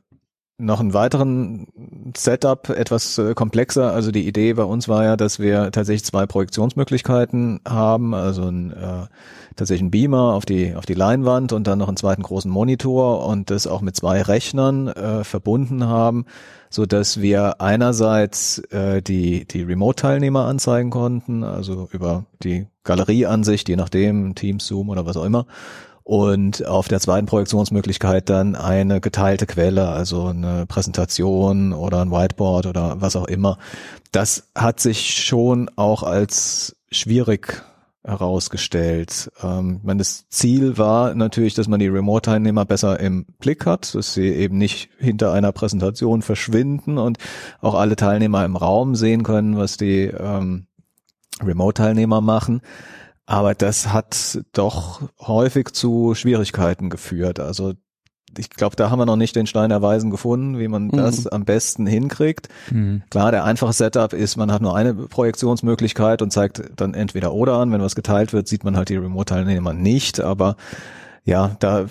noch einen weiteren Setup, etwas äh, komplexer. Also die Idee bei uns war ja, dass wir tatsächlich zwei Projektionsmöglichkeiten haben, also ein, äh, tatsächlich ein Beamer auf die auf die Leinwand und dann noch einen zweiten großen Monitor und das auch mit zwei Rechnern äh, verbunden haben, so dass wir einerseits äh, die die Remote-Teilnehmer anzeigen konnten, also über die Galerieansicht, je nachdem Teams, Zoom oder was auch immer und auf der zweiten Projektionsmöglichkeit dann eine geteilte Quelle, also eine Präsentation oder ein Whiteboard oder was auch immer. Das hat sich schon auch als schwierig herausgestellt. Ähm, meine, das Ziel war natürlich, dass man die Remote-Teilnehmer besser im Blick hat, dass sie eben nicht hinter einer Präsentation verschwinden und auch alle Teilnehmer im Raum sehen können, was die ähm, Remote-Teilnehmer machen. Aber das hat doch häufig zu Schwierigkeiten geführt. Also ich glaube, da haben wir noch nicht den Stein der Weisen gefunden, wie man mhm. das am besten hinkriegt. Mhm. Klar, der einfache Setup ist, man hat nur eine Projektionsmöglichkeit und zeigt dann entweder oder an. Wenn was geteilt wird, sieht man halt die Remote-Teilnehmer nicht. Aber ja, da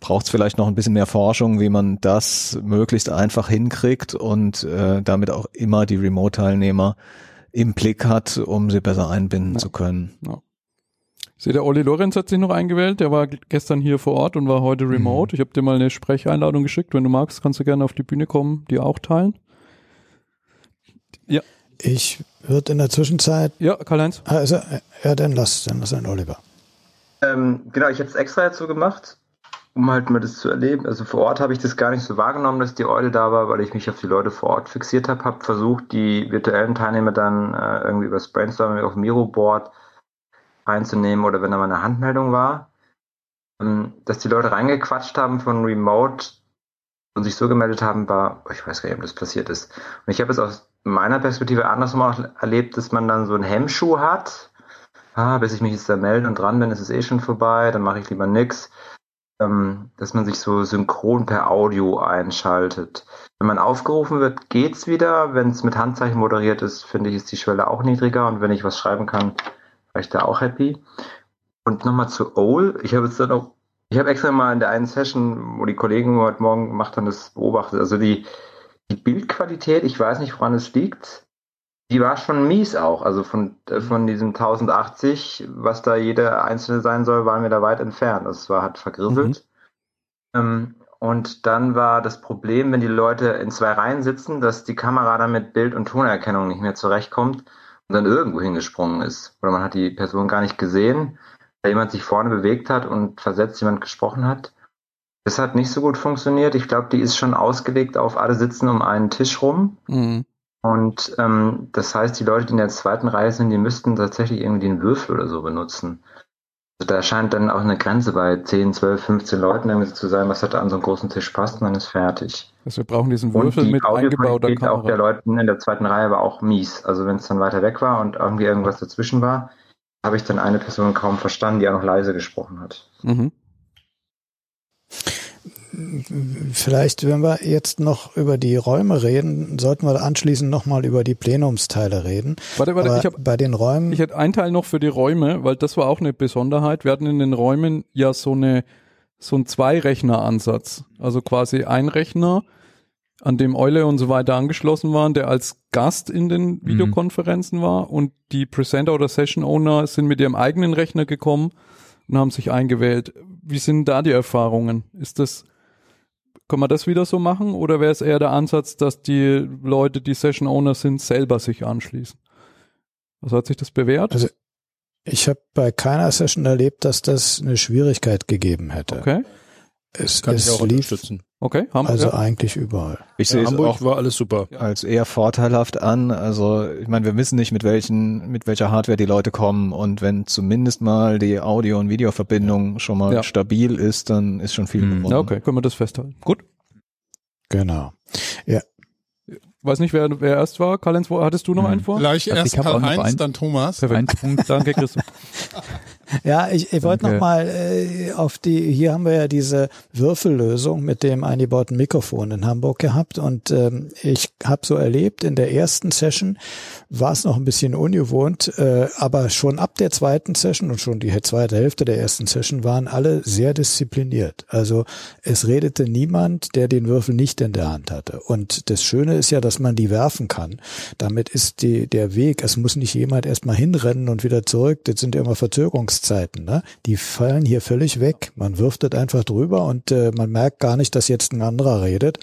braucht es vielleicht noch ein bisschen mehr Forschung, wie man das möglichst einfach hinkriegt und äh, damit auch immer die Remote-Teilnehmer im Blick hat, um sie besser einbinden ja. zu können. Ja. Sehe, der Olli Lorenz hat sich noch eingewählt. Der war gestern hier vor Ort und war heute remote. Mhm. Ich habe dir mal eine Sprecheinladung geschickt. Wenn du magst, kannst du gerne auf die Bühne kommen, die auch teilen. Ja. Ich würde in der Zwischenzeit. Ja, Karl-Heinz. Also, ja, dann lass, dann lass ein Oliver. Ähm, genau, ich habe es extra dazu gemacht, um halt mal das zu erleben. Also vor Ort habe ich das gar nicht so wahrgenommen, dass die Eule da war, weil ich mich auf die Leute vor Ort fixiert habe. Habe versucht, die virtuellen Teilnehmer dann äh, irgendwie über das Brainstorming auf Miro-Board einzunehmen oder wenn da mal eine Handmeldung war, ähm, dass die Leute reingequatscht haben von Remote, und sich so gemeldet haben, war, ich weiß gar nicht, ob das passiert ist. Und ich habe es aus meiner Perspektive andersrum auch erlebt, dass man dann so einen Hemmschuh hat. Ah, bis ich mich jetzt da melde und dran bin, ist es eh schon vorbei, dann mache ich lieber nix. Ähm, dass man sich so synchron per Audio einschaltet. Wenn man aufgerufen wird, geht's wieder. Wenn es mit Handzeichen moderiert ist, finde ich, ist die Schwelle auch niedriger. Und wenn ich was schreiben kann, war ich da auch happy. Und nochmal zu OL. Ich habe jetzt dann auch ich habe extra mal in der einen Session, wo die Kollegen heute Morgen gemacht haben, das beobachtet. Also die, die Bildqualität, ich weiß nicht, woran es liegt, die war schon mies auch. Also von, äh, von diesem 1080, was da jeder einzelne sein soll, waren wir da weit entfernt. Das war halt vergriffelt. Mhm. Ähm, und dann war das Problem, wenn die Leute in zwei Reihen sitzen, dass die Kamera dann mit Bild- und Tonerkennung nicht mehr zurechtkommt und dann irgendwo hingesprungen ist. Oder man hat die Person gar nicht gesehen da jemand sich vorne bewegt hat und versetzt jemand gesprochen hat. Das hat nicht so gut funktioniert. Ich glaube, die ist schon ausgelegt auf alle sitzen um einen Tisch rum. Mhm. Und ähm, das heißt, die Leute, die in der zweiten Reihe sind, die müssten tatsächlich irgendwie den Würfel oder so benutzen. Also da scheint dann auch eine Grenze bei 10, 12, 15 Leuten irgendwie zu sein, was hat an so einen großen Tisch passt und dann ist fertig. Also wir brauchen diesen Würfel die mit eingebauter Kamera. auch der Leuten in der zweiten Reihe war auch mies. Also wenn es dann weiter weg war und irgendwie irgendwas dazwischen war, habe ich dann eine Person kaum verstanden, die auch noch leise gesprochen hat. Mhm. Vielleicht, wenn wir jetzt noch über die Räume reden, sollten wir anschließend nochmal über die Plenumsteile reden. Warte, warte, ich hab, bei den Räumen. Ich hätte einen Teil noch für die Räume, weil das war auch eine Besonderheit. Wir hatten in den Räumen ja so eine, so ein Zwei-Rechner-Ansatz. Also quasi ein Rechner, an dem Eule und so weiter angeschlossen waren, der als Gast in den mhm. Videokonferenzen mhm. war und die Presenter oder Session Owner sind mit ihrem eigenen Rechner gekommen und haben sich eingewählt. Wie sind da die Erfahrungen? Ist das, kann man das wieder so machen oder wäre es eher der Ansatz, dass die Leute, die Session Owner sind, selber sich anschließen? Also hat sich das bewährt? Also ich habe bei keiner Session erlebt, dass das eine Schwierigkeit gegeben hätte. Okay. Es, Kann es ich auch lief, unterstützen. Okay, Hamburg. Also ja. eigentlich überall. Ich sehe ja, es auch war alles super. als eher vorteilhaft an. Also ich meine, wir wissen nicht, mit welchen, mit welcher Hardware die Leute kommen und wenn zumindest mal die Audio- und Videoverbindung schon mal ja. stabil ist, dann ist schon viel mhm. gewonnen. Ja, okay, können wir das festhalten. Gut. Genau. Ja, weiß nicht, wer, wer erst war. Karl-Heinz, hattest du noch hm. einen vor? Gleich erst Karl-Heinz, dann Thomas. Perfekt. Punkt, danke Christoph. ja, ich, ich wollte noch mal äh, auf die, hier haben wir ja diese Würfellösung mit dem eingebauten Mikrofon in Hamburg gehabt und ähm, ich habe so erlebt, in der ersten Session war es noch ein bisschen ungewohnt, äh, aber schon ab der zweiten Session und schon die zweite Hälfte der ersten Session waren alle sehr diszipliniert. Also es redete niemand, der den Würfel nicht in der Hand hatte. Und das Schöne ist ja, dass man die werfen kann. Damit ist die, der Weg, es muss nicht jemand erstmal hinrennen und wieder zurück. Das sind ja immer Verzögerungszeiten. Ne? Die fallen hier völlig weg. Man wirft das einfach drüber und äh, man merkt gar nicht, dass jetzt ein anderer redet.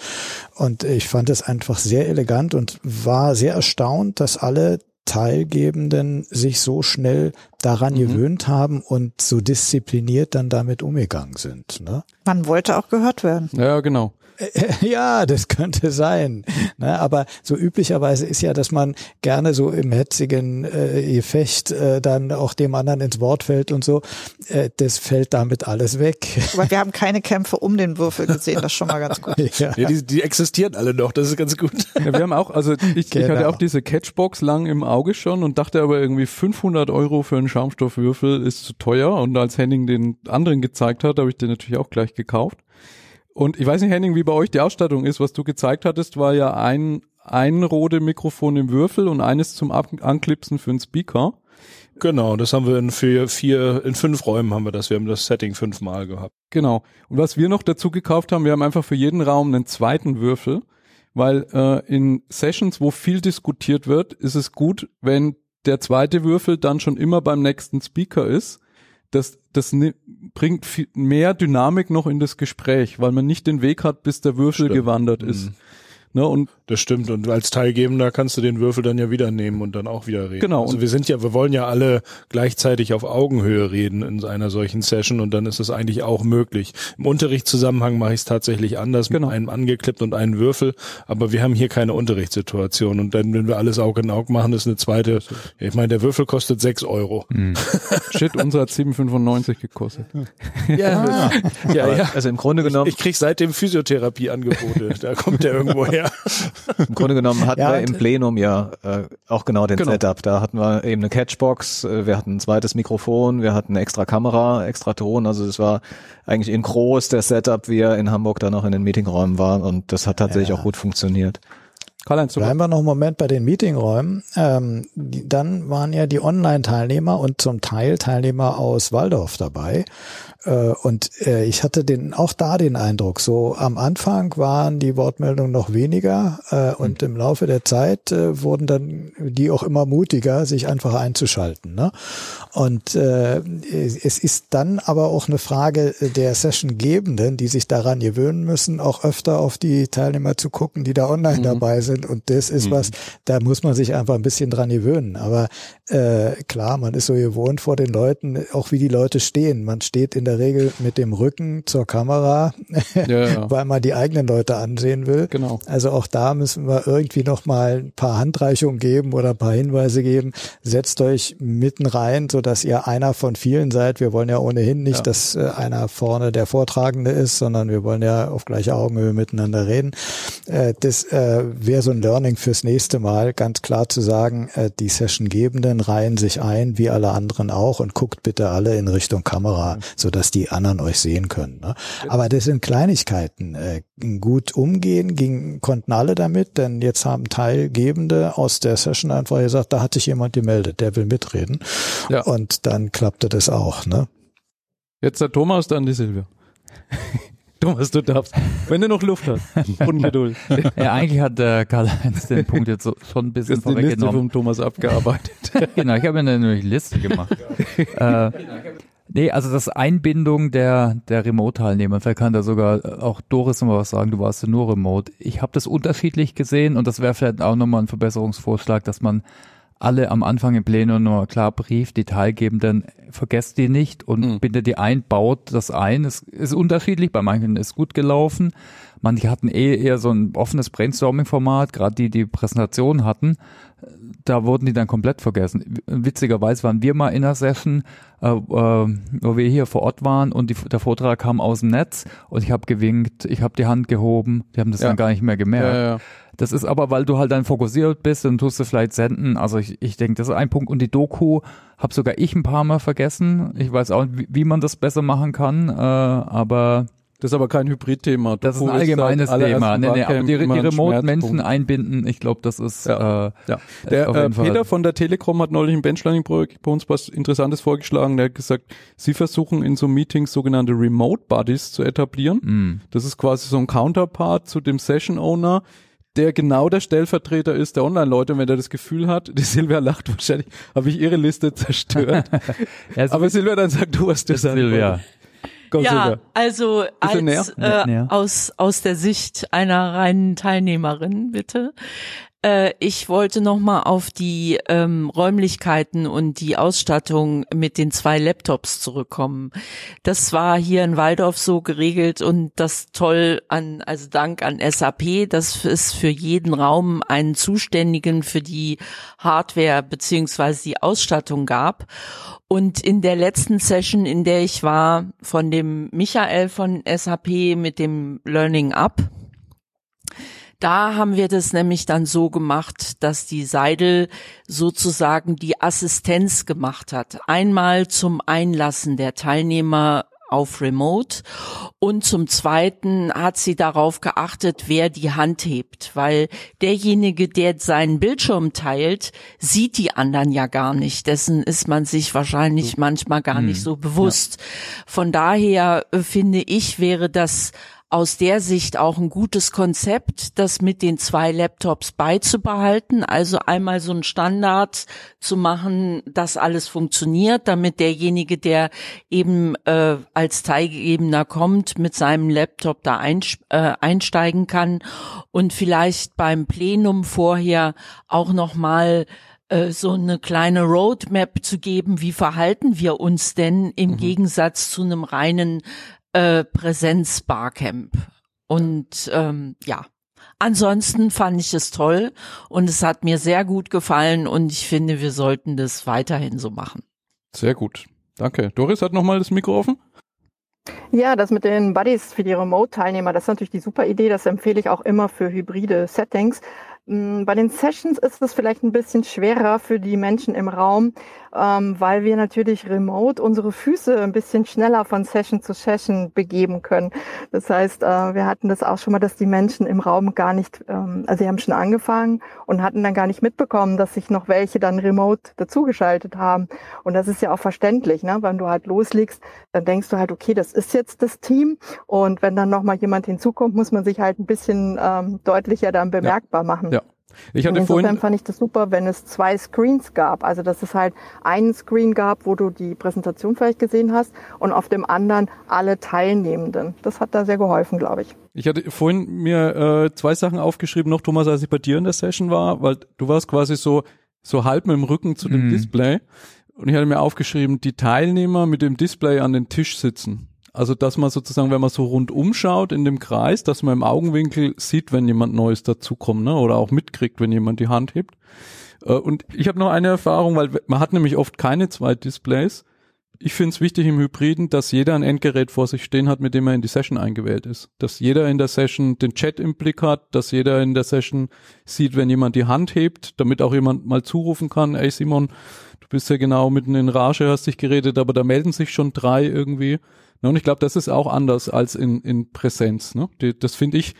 Und ich fand es einfach sehr elegant und war sehr erstaunt, dass alle Teilgebenden sich so schnell daran mhm. gewöhnt haben und so diszipliniert dann damit umgegangen sind. Ne? Man wollte auch gehört werden. Ja, genau. Ja, das könnte sein. Ne, aber so üblicherweise ist ja, dass man gerne so im hetzigen äh, Gefecht äh, dann auch dem anderen ins Wort fällt und so. Äh, das fällt damit alles weg. Aber wir haben keine Kämpfe um den Würfel gesehen, das ist schon mal ganz gut. Ja, ja die, die, existieren alle noch, das ist ganz gut. Ja, wir haben auch, also ich, genau. ich hatte auch diese Catchbox lang im Auge schon und dachte aber irgendwie 500 Euro für einen Schaumstoffwürfel ist zu teuer und als Henning den anderen gezeigt hat, habe ich den natürlich auch gleich gekauft. Und ich weiß nicht, Henning, wie bei euch die Ausstattung ist. Was du gezeigt hattest, war ja ein, ein rote Mikrofon im Würfel und eines zum Anklipsen für einen Speaker. Genau, das haben wir in vier, vier, in fünf Räumen haben wir das. Wir haben das Setting fünfmal gehabt. Genau. Und was wir noch dazu gekauft haben, wir haben einfach für jeden Raum einen zweiten Würfel, weil äh, in Sessions, wo viel diskutiert wird, ist es gut, wenn der zweite Würfel dann schon immer beim nächsten Speaker ist das, das bringt viel mehr Dynamik noch in das Gespräch, weil man nicht den Weg hat, bis der Würfel Stimmt. gewandert ist. Mhm. Ne, und das stimmt. Und als Teilgebender kannst du den Würfel dann ja wieder nehmen und dann auch wieder reden. Genau. Also wir sind ja, wir wollen ja alle gleichzeitig auf Augenhöhe reden in einer solchen Session und dann ist es eigentlich auch möglich. Im Unterrichtszusammenhang mache ich es tatsächlich anders genau. mit einem angeklippt und einem Würfel, aber wir haben hier keine Unterrichtssituation und dann, wenn wir alles Auge in Auge machen, ist eine zweite, ich meine, der Würfel kostet sechs Euro. Mhm. Shit, unser hat 7,95 gekostet. Ja, ja, ja, Also im Grunde genommen. Ich, ich krieg seitdem Physiotherapieangebote, da kommt der irgendwo her. Im Grunde genommen hatten ja, wir im Plenum ja äh, auch genau den genau. Setup. Da hatten wir eben eine Catchbox, äh, wir hatten ein zweites Mikrofon, wir hatten eine extra Kamera, extra Ton. Also es war eigentlich in groß der Setup, wie er in Hamburg dann auch in den Meetingräumen war. Und das hat tatsächlich ja. auch gut funktioniert. Karl-Heinz, Bleiben wir noch einen Moment bei den Meetingräumen. Ähm, die, dann waren ja die Online-Teilnehmer und zum Teil Teilnehmer aus Waldorf dabei. Äh, und äh, ich hatte den auch da den Eindruck, so am Anfang waren die Wortmeldungen noch weniger äh, und im Laufe der Zeit wurden dann die auch immer mutiger, sich einfach einzuschalten. Ne? Und es ist dann aber auch eine Frage der Sessiongebenden, die sich daran gewöhnen müssen, auch öfter auf die Teilnehmer zu gucken, die da online mhm. dabei sind. Und das ist mhm. was, da muss man sich einfach ein bisschen dran gewöhnen. Aber äh, klar, man ist so gewohnt vor den Leuten, auch wie die Leute stehen. Man steht in der Regel mit dem Rücken zur Kamera, ja, ja. weil man die eigenen Leute ansehen will. Genau. Also auch da müssen wir irgendwie noch mal ein paar Handreichungen geben oder ein paar Hinweise geben. Setzt euch mitten rein, so dass ihr einer von vielen seid. Wir wollen ja ohnehin nicht, ja. dass äh, einer vorne der Vortragende ist, sondern wir wollen ja auf gleicher Augenhöhe miteinander reden. Äh, das äh, wäre so ein Learning fürs nächste Mal, ganz klar zu sagen, die Sessiongebenden reihen sich ein, wie alle anderen auch, und guckt bitte alle in Richtung Kamera, mhm. so dass die anderen euch sehen können. Ne? Aber das sind Kleinigkeiten. Äh, gut umgehen ging, konnten alle damit, denn jetzt haben Teilgebende aus der Session einfach gesagt, da hat sich jemand gemeldet, der will mitreden. Ja. Und dann klappte das auch. Ne? Jetzt der Thomas, dann die Silvia. Thomas, du darfst, wenn du noch Luft hast und Geduld. Ja, eigentlich hat der Karl-Heinz den Punkt jetzt so, schon ein bisschen vorweggenommen. Liste vom Thomas abgearbeitet. genau, ich habe mir eine Liste gemacht. äh, Nee, also das Einbindung der, der Remote-Teilnehmer, vielleicht kann da sogar auch Doris noch was sagen, du warst ja nur remote. Ich habe das unterschiedlich gesehen und das wäre vielleicht auch nochmal ein Verbesserungsvorschlag, dass man alle am Anfang im Plenum nur klar Brief, Detailgebenden, vergesst die nicht und mhm. bindet die ein, baut das ein. Es ist unterschiedlich, bei manchen ist gut gelaufen. Manche hatten eh eher so ein offenes Brainstorming-Format, gerade die, die Präsentation hatten. Da wurden die dann komplett vergessen. Witzigerweise waren wir mal in einer Session, äh, äh, wo wir hier vor Ort waren und die, der Vortrag kam aus dem Netz und ich habe gewinkt, ich habe die Hand gehoben, die haben das ja. dann gar nicht mehr gemerkt. Ja, ja. Das ist aber, weil du halt dann fokussiert bist, dann tust du vielleicht senden. Also ich, ich denke, das ist ein Punkt. Und die Doku habe sogar ich ein paar Mal vergessen. Ich weiß auch, wie, wie man das besser machen kann, äh, aber das ist aber kein Hybrid-Thema. Das ist ein allgemeines Thema. Nee, nee, die, die Remote-Menschen einbinden, ich glaube, das ist ja. Äh, ja. Der äh, Peter von der Telekom hat neulich ein Benchlearning-Projekt bei uns was Interessantes vorgeschlagen. Der hat gesagt, sie versuchen in so Meetings sogenannte Remote-Buddies zu etablieren. Mm. Das ist quasi so ein Counterpart zu dem Session-Owner, der genau der Stellvertreter ist der Online-Leute, wenn er das Gefühl hat, die Silvia lacht wahrscheinlich, habe ich ihre Liste zerstört. ja, Aber Silvia dann sagt, du hast das Silvia. Komm, ja, Silvia. also als, äh, aus, aus der Sicht einer reinen Teilnehmerin, bitte. Äh, ich wollte noch mal auf die ähm, Räumlichkeiten und die Ausstattung mit den zwei Laptops zurückkommen. Das war hier in Waldorf so geregelt und das toll an, also Dank an SAP, dass es für jeden Raum einen Zuständigen für die Hardware beziehungsweise die Ausstattung gab. Und in der letzten Session, in der ich war, von dem Michael von SAP mit dem Learning Up, da haben wir das nämlich dann so gemacht, dass die Seidel sozusagen die Assistenz gemacht hat. Einmal zum Einlassen der Teilnehmer auf Remote und zum Zweiten hat sie darauf geachtet, wer die Hand hebt, weil derjenige, der seinen Bildschirm teilt, sieht die anderen ja gar nicht. Dessen ist man sich wahrscheinlich manchmal gar nicht hm. so bewusst. Von daher äh, finde ich, wäre das aus der Sicht auch ein gutes Konzept, das mit den zwei Laptops beizubehalten. Also einmal so ein Standard zu machen, dass alles funktioniert, damit derjenige, der eben äh, als Teilgegebener kommt, mit seinem Laptop da äh, einsteigen kann und vielleicht beim Plenum vorher auch noch mal äh, so eine kleine Roadmap zu geben, wie verhalten wir uns denn im mhm. Gegensatz zu einem reinen äh, Präsenz-Barcamp. Und ähm, ja, ansonsten fand ich es toll und es hat mir sehr gut gefallen und ich finde, wir sollten das weiterhin so machen. Sehr gut. Danke. Doris hat nochmal das Mikro offen. Ja, das mit den Buddies für die Remote-Teilnehmer, das ist natürlich die super Idee. Das empfehle ich auch immer für hybride Settings. Mm, bei den Sessions ist es vielleicht ein bisschen schwerer für die Menschen im Raum, ähm, weil wir natürlich remote unsere Füße ein bisschen schneller von Session zu Session begeben können. Das heißt, äh, wir hatten das auch schon mal, dass die Menschen im Raum gar nicht, ähm, also sie haben schon angefangen und hatten dann gar nicht mitbekommen, dass sich noch welche dann remote dazugeschaltet haben. Und das ist ja auch verständlich, ne? wenn du halt loslegst, dann denkst du halt, okay, das ist jetzt das Team. Und wenn dann nochmal jemand hinzukommt, muss man sich halt ein bisschen ähm, deutlicher dann bemerkbar ja. machen. Ja. Ich hatte Insofern vorhin fand ich das super, wenn es zwei Screens gab. Also dass es halt einen Screen gab, wo du die Präsentation vielleicht gesehen hast und auf dem anderen alle Teilnehmenden. Das hat da sehr geholfen, glaube ich. Ich hatte vorhin mir äh, zwei Sachen aufgeschrieben, noch Thomas, als ich bei dir in der Session war, weil du warst quasi so so halb mit dem Rücken zu dem Mhm. Display und ich hatte mir aufgeschrieben, die Teilnehmer mit dem Display an den Tisch sitzen. Also dass man sozusagen, wenn man so rundum schaut in dem Kreis, dass man im Augenwinkel sieht, wenn jemand Neues dazukommt, ne? Oder auch mitkriegt, wenn jemand die Hand hebt. Äh, Und ich habe noch eine Erfahrung, weil man hat nämlich oft keine zwei Displays. Ich finde es wichtig im Hybriden, dass jeder ein Endgerät vor sich stehen hat, mit dem er in die Session eingewählt ist. Dass jeder in der Session den Chat im Blick hat, dass jeder in der Session sieht, wenn jemand die Hand hebt, damit auch jemand mal zurufen kann, ey Simon, du bist ja genau mitten in Rage, hast dich geredet, aber da melden sich schon drei irgendwie. Ne, Und ich glaube, das ist auch anders als in, in Präsenz. Ne? Die, das finde ich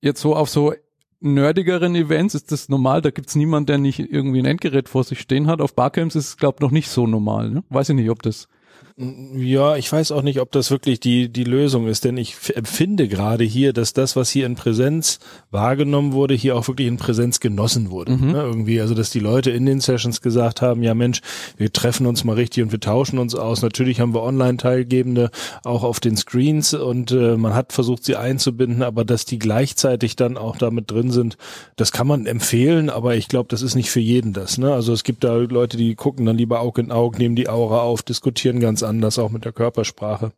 jetzt so auf so nerdigeren Events ist das normal. Da gibt's niemand, der nicht irgendwie ein Endgerät vor sich stehen hat. Auf Barcamps ist es, glaube ich, noch nicht so normal. Ne? Weiß ich nicht, ob das Ja, ich weiß auch nicht, ob das wirklich die, die Lösung ist, denn ich empfinde gerade hier, dass das, was hier in Präsenz wahrgenommen wurde, hier auch wirklich in Präsenz genossen wurde. Mhm. Ne, irgendwie, also dass die Leute in den Sessions gesagt haben, ja Mensch, wir treffen uns mal richtig und wir tauschen uns aus. Natürlich haben wir Online-Teilgebende auch auf den Screens und äh, man hat versucht, sie einzubinden, aber dass die gleichzeitig dann auch damit drin sind, das kann man empfehlen, aber ich glaube, das ist nicht für jeden das. Ne? Also es gibt da Leute, die gucken dann lieber Auge in Auge, nehmen die Aura auf, diskutieren ganz anders, auch mit der Körpersprache.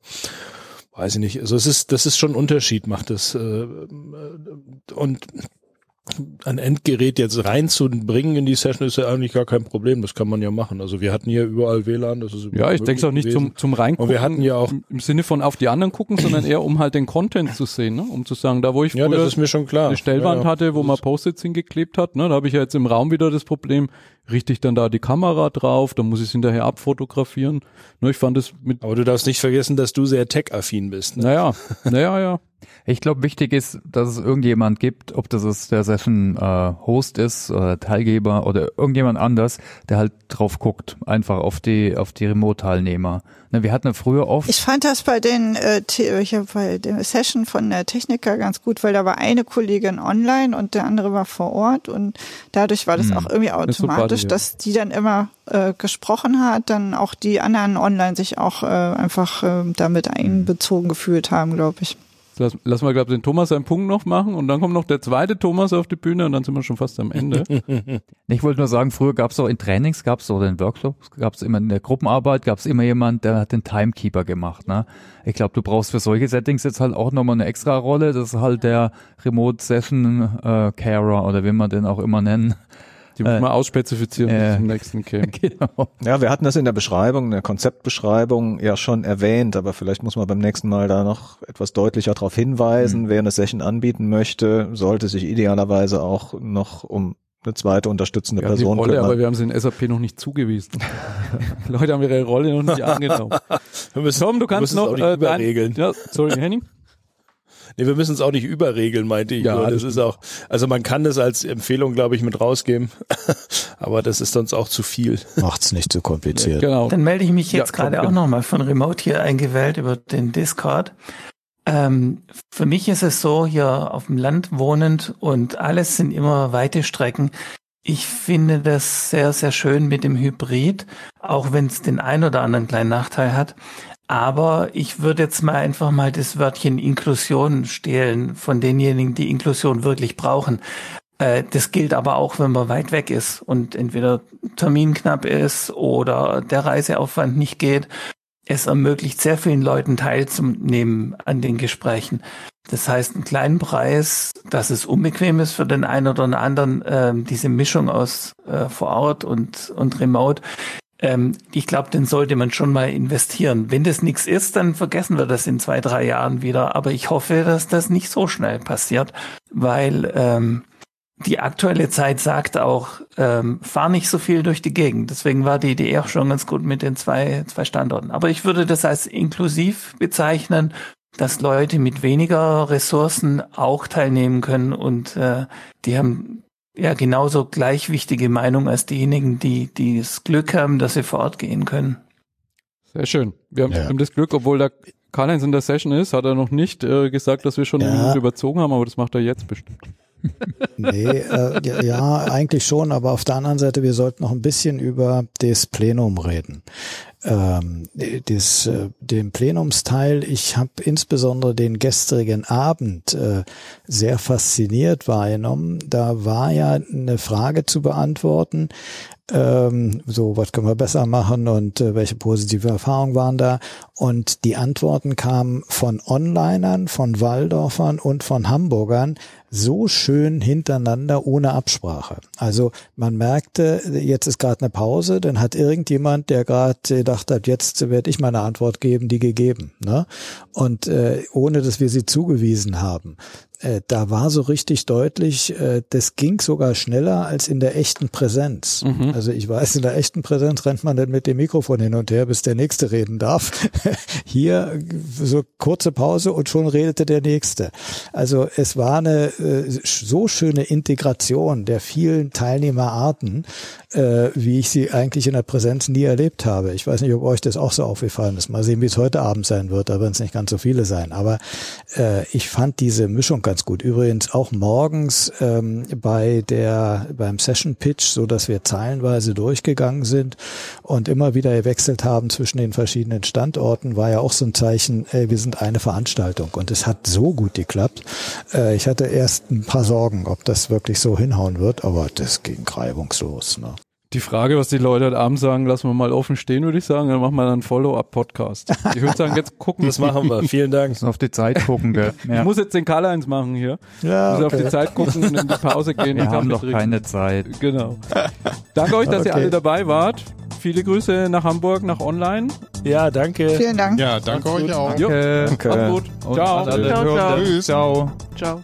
Weiß ich nicht. Also es ist, das ist schon ein Unterschied, macht es. Äh, und ein Endgerät jetzt reinzubringen in die Session ist ja eigentlich gar kein Problem. Das kann man ja machen. Also wir hatten hier überall WLAN. Das ist Ja, ich denke auch nicht gewesen. zum, zum Reingucken. Und wir hatten ja auch, im- Sinne von auf die anderen gucken, sondern eher um halt den Content zu sehen, ne? um zu sagen, da wo ich ja, früher eine Stellwand ja, ja. hatte, wo man Post-its hingeklebt hat, ne? da habe ich ja jetzt im Raum wieder das Problem, richte ich dann da die Kamera drauf, dann muss ich es hinterher abfotografieren. Ne, ich fand es mit, Aber du darfst nicht vergessen, dass du sehr tech-affin bist. Ne? naja, naja, ja. Ich glaube, wichtig ist, dass es irgendjemand gibt, ob das es der Session äh, Host ist oder Teilgeber oder irgendjemand anders, der halt drauf guckt, einfach auf die auf die Remote-Teilnehmer. Ne, wir hatten ja früher oft Ich fand das bei den äh, hier bei der Session von der Techniker ganz gut, weil da war eine Kollegin online und der andere war vor Ort und dadurch war das Hm. auch irgendwie automatisch, ja. dass die dann immer äh, gesprochen hat, dann auch die anderen online sich auch äh, einfach äh, damit einbezogen gefühlt haben, glaube ich. Lass, lass mal, glaube ich, den Thomas einen Punkt noch machen und dann kommt noch der zweite Thomas auf die Bühne und dann sind wir schon fast am Ende. Ich wollte nur sagen, früher gab es auch in Trainings, gab es oder in Workshops, gab es immer in der Gruppenarbeit, gab es immer jemand, der hat den Timekeeper gemacht. Ne? Ich glaube, du brauchst für solche Settings jetzt halt auch nochmal eine extra Rolle. Das ist halt der Remote Session äh, Carer oder wie man den auch immer nennen. Die muss Äh, man ausspezifizieren bis äh, zum nächsten Game. genau. Ja, wir hatten das in der Beschreibung, in der Konzeptbeschreibung ja schon erwähnt, aber vielleicht muss man beim nächsten Mal da noch etwas deutlicher darauf hinweisen. Wer eine Session anbieten möchte, sollte sich idealerweise auch noch um eine zweite unterstützende Wir haben die Person Rolle, kümmern. aber wir haben sie in SAP noch nicht zugewiesen. Leute haben ihre Rolle noch nicht angenommen. Wir müssen, Tom, du wir kannst noch auch nicht äh, dein, ja, sorry, Henning. Nee, wir müssen es auch nicht überregeln, meinte ich. Ja, nur. das ist auch, also man kann das als Empfehlung, glaube ich, mit rausgeben, aber das ist sonst auch zu viel. Macht's nicht zu kompliziert. Genau. Dann melde ich mich Ja, jetzt komm, gerade auch bitte. nochmal von Remote hier eingewählt über den Discord. Ähm, für mich ist es so, hier auf dem Land wohnend und alles sind immer weite Strecken. Ich finde das sehr, sehr schön mit dem Hybrid, auch wenn es den ein oder anderen kleinen Nachteil hat. Aber ich würde jetzt mal einfach mal das Wörtchen Inklusion stehlen von denjenigen, die Inklusion wirklich brauchen. Äh, das gilt aber auch, wenn man weit weg ist und entweder Termin knapp ist oder der Reiseaufwand nicht geht es ermöglicht sehr vielen Leuten teilzunehmen an den Gesprächen. Das heißt, einen kleinen Preis, dass es unbequem ist für den einen oder den anderen, äh, diese Mischung aus äh, vor Ort und, und remote. Ähm, ich glaube, den sollte man schon mal investieren. Wenn das nichts ist, dann vergessen wir das in zwei, drei Jahren wieder. Aber ich hoffe, dass das nicht so schnell passiert, weil ähm, die aktuelle Zeit sagt auch, ähm, fahr nicht so viel durch die Gegend. Deswegen war die Idee auch schon ganz gut mit den zwei, zwei Standorten. Aber ich würde das als inklusiv bezeichnen, dass Leute mit weniger Ressourcen auch teilnehmen können und äh, die haben ja genauso gleich wichtige Meinung als diejenigen, die, die das Glück haben, dass sie vor Ort gehen können. Sehr schön. Wir haben, ja. haben das Glück, obwohl der Karl-Heinz in der Session ist, hat er noch nicht äh, gesagt, dass wir schon ja. überzogen haben, aber das macht er jetzt bestimmt nee, äh, ja, eigentlich schon, aber auf der anderen Seite, wir sollten noch ein bisschen über das Plenum reden. Ähm, das, äh, den Plenumsteil, ich habe insbesondere den gestrigen Abend äh, sehr fasziniert wahrgenommen. Da war ja eine Frage zu beantworten, ähm, so was können wir besser machen und äh, welche positive Erfahrungen waren da. Und die Antworten kamen von Onlinern, von Waldorfern und von Hamburgern so schön hintereinander ohne Absprache. Also man merkte, jetzt ist gerade eine Pause, dann hat irgendjemand, der gerade gedacht hat, jetzt werde ich meine Antwort geben, die gegeben. Ne? Und äh, ohne dass wir sie zugewiesen haben. Äh, da war so richtig deutlich, äh, das ging sogar schneller als in der echten Präsenz. Mhm. Also ich weiß, in der echten Präsenz rennt man dann mit dem Mikrofon hin und her, bis der Nächste reden darf. Hier so kurze Pause und schon redete der Nächste. Also es war eine äh, so schöne Integration der vielen Teilnehmerarten, äh, wie ich sie eigentlich in der Präsenz nie erlebt habe. Ich weiß nicht, ob euch das auch so aufgefallen ist. Mal sehen, wie es heute Abend sein wird. Da werden es nicht ganz so viele sein. Aber äh, ich fand diese Mischung ganz gut. Übrigens auch morgens ähm, bei der beim Session Pitch, so dass wir zeilenweise durchgegangen sind und immer wieder gewechselt haben zwischen den verschiedenen Standorten, war ja auch so ein Zeichen, ey, wir sind eine Veranstaltung. Und es hat so gut geklappt. Äh, ich hatte erst ein paar Sorgen, ob das wirklich so hinhauen wird, aber das ging reibungslos. Ne? Die Frage, was die Leute heute Abend sagen, lassen wir mal offen stehen, würde ich sagen. Dann machen wir dann einen Follow-up-Podcast. Ich würde sagen, jetzt gucken. Das machen wir. Vielen Dank. Müssen auf die Zeit gucken, gell? Ja. Ich muss jetzt den Karl-Heinz machen hier. Ja, okay. muss auf die Zeit gucken und in die Pause gehen. Wir haben doch keine Zeit. Genau. Danke euch, dass okay. ihr alle dabei wart. Viele Grüße nach Hamburg, nach Online. Ja, danke. Vielen Dank. Ja, danke euch auch. Danke. danke. Macht's gut. Ciao. Ciao. Ciao. Tschüss. Ciao. Ciao.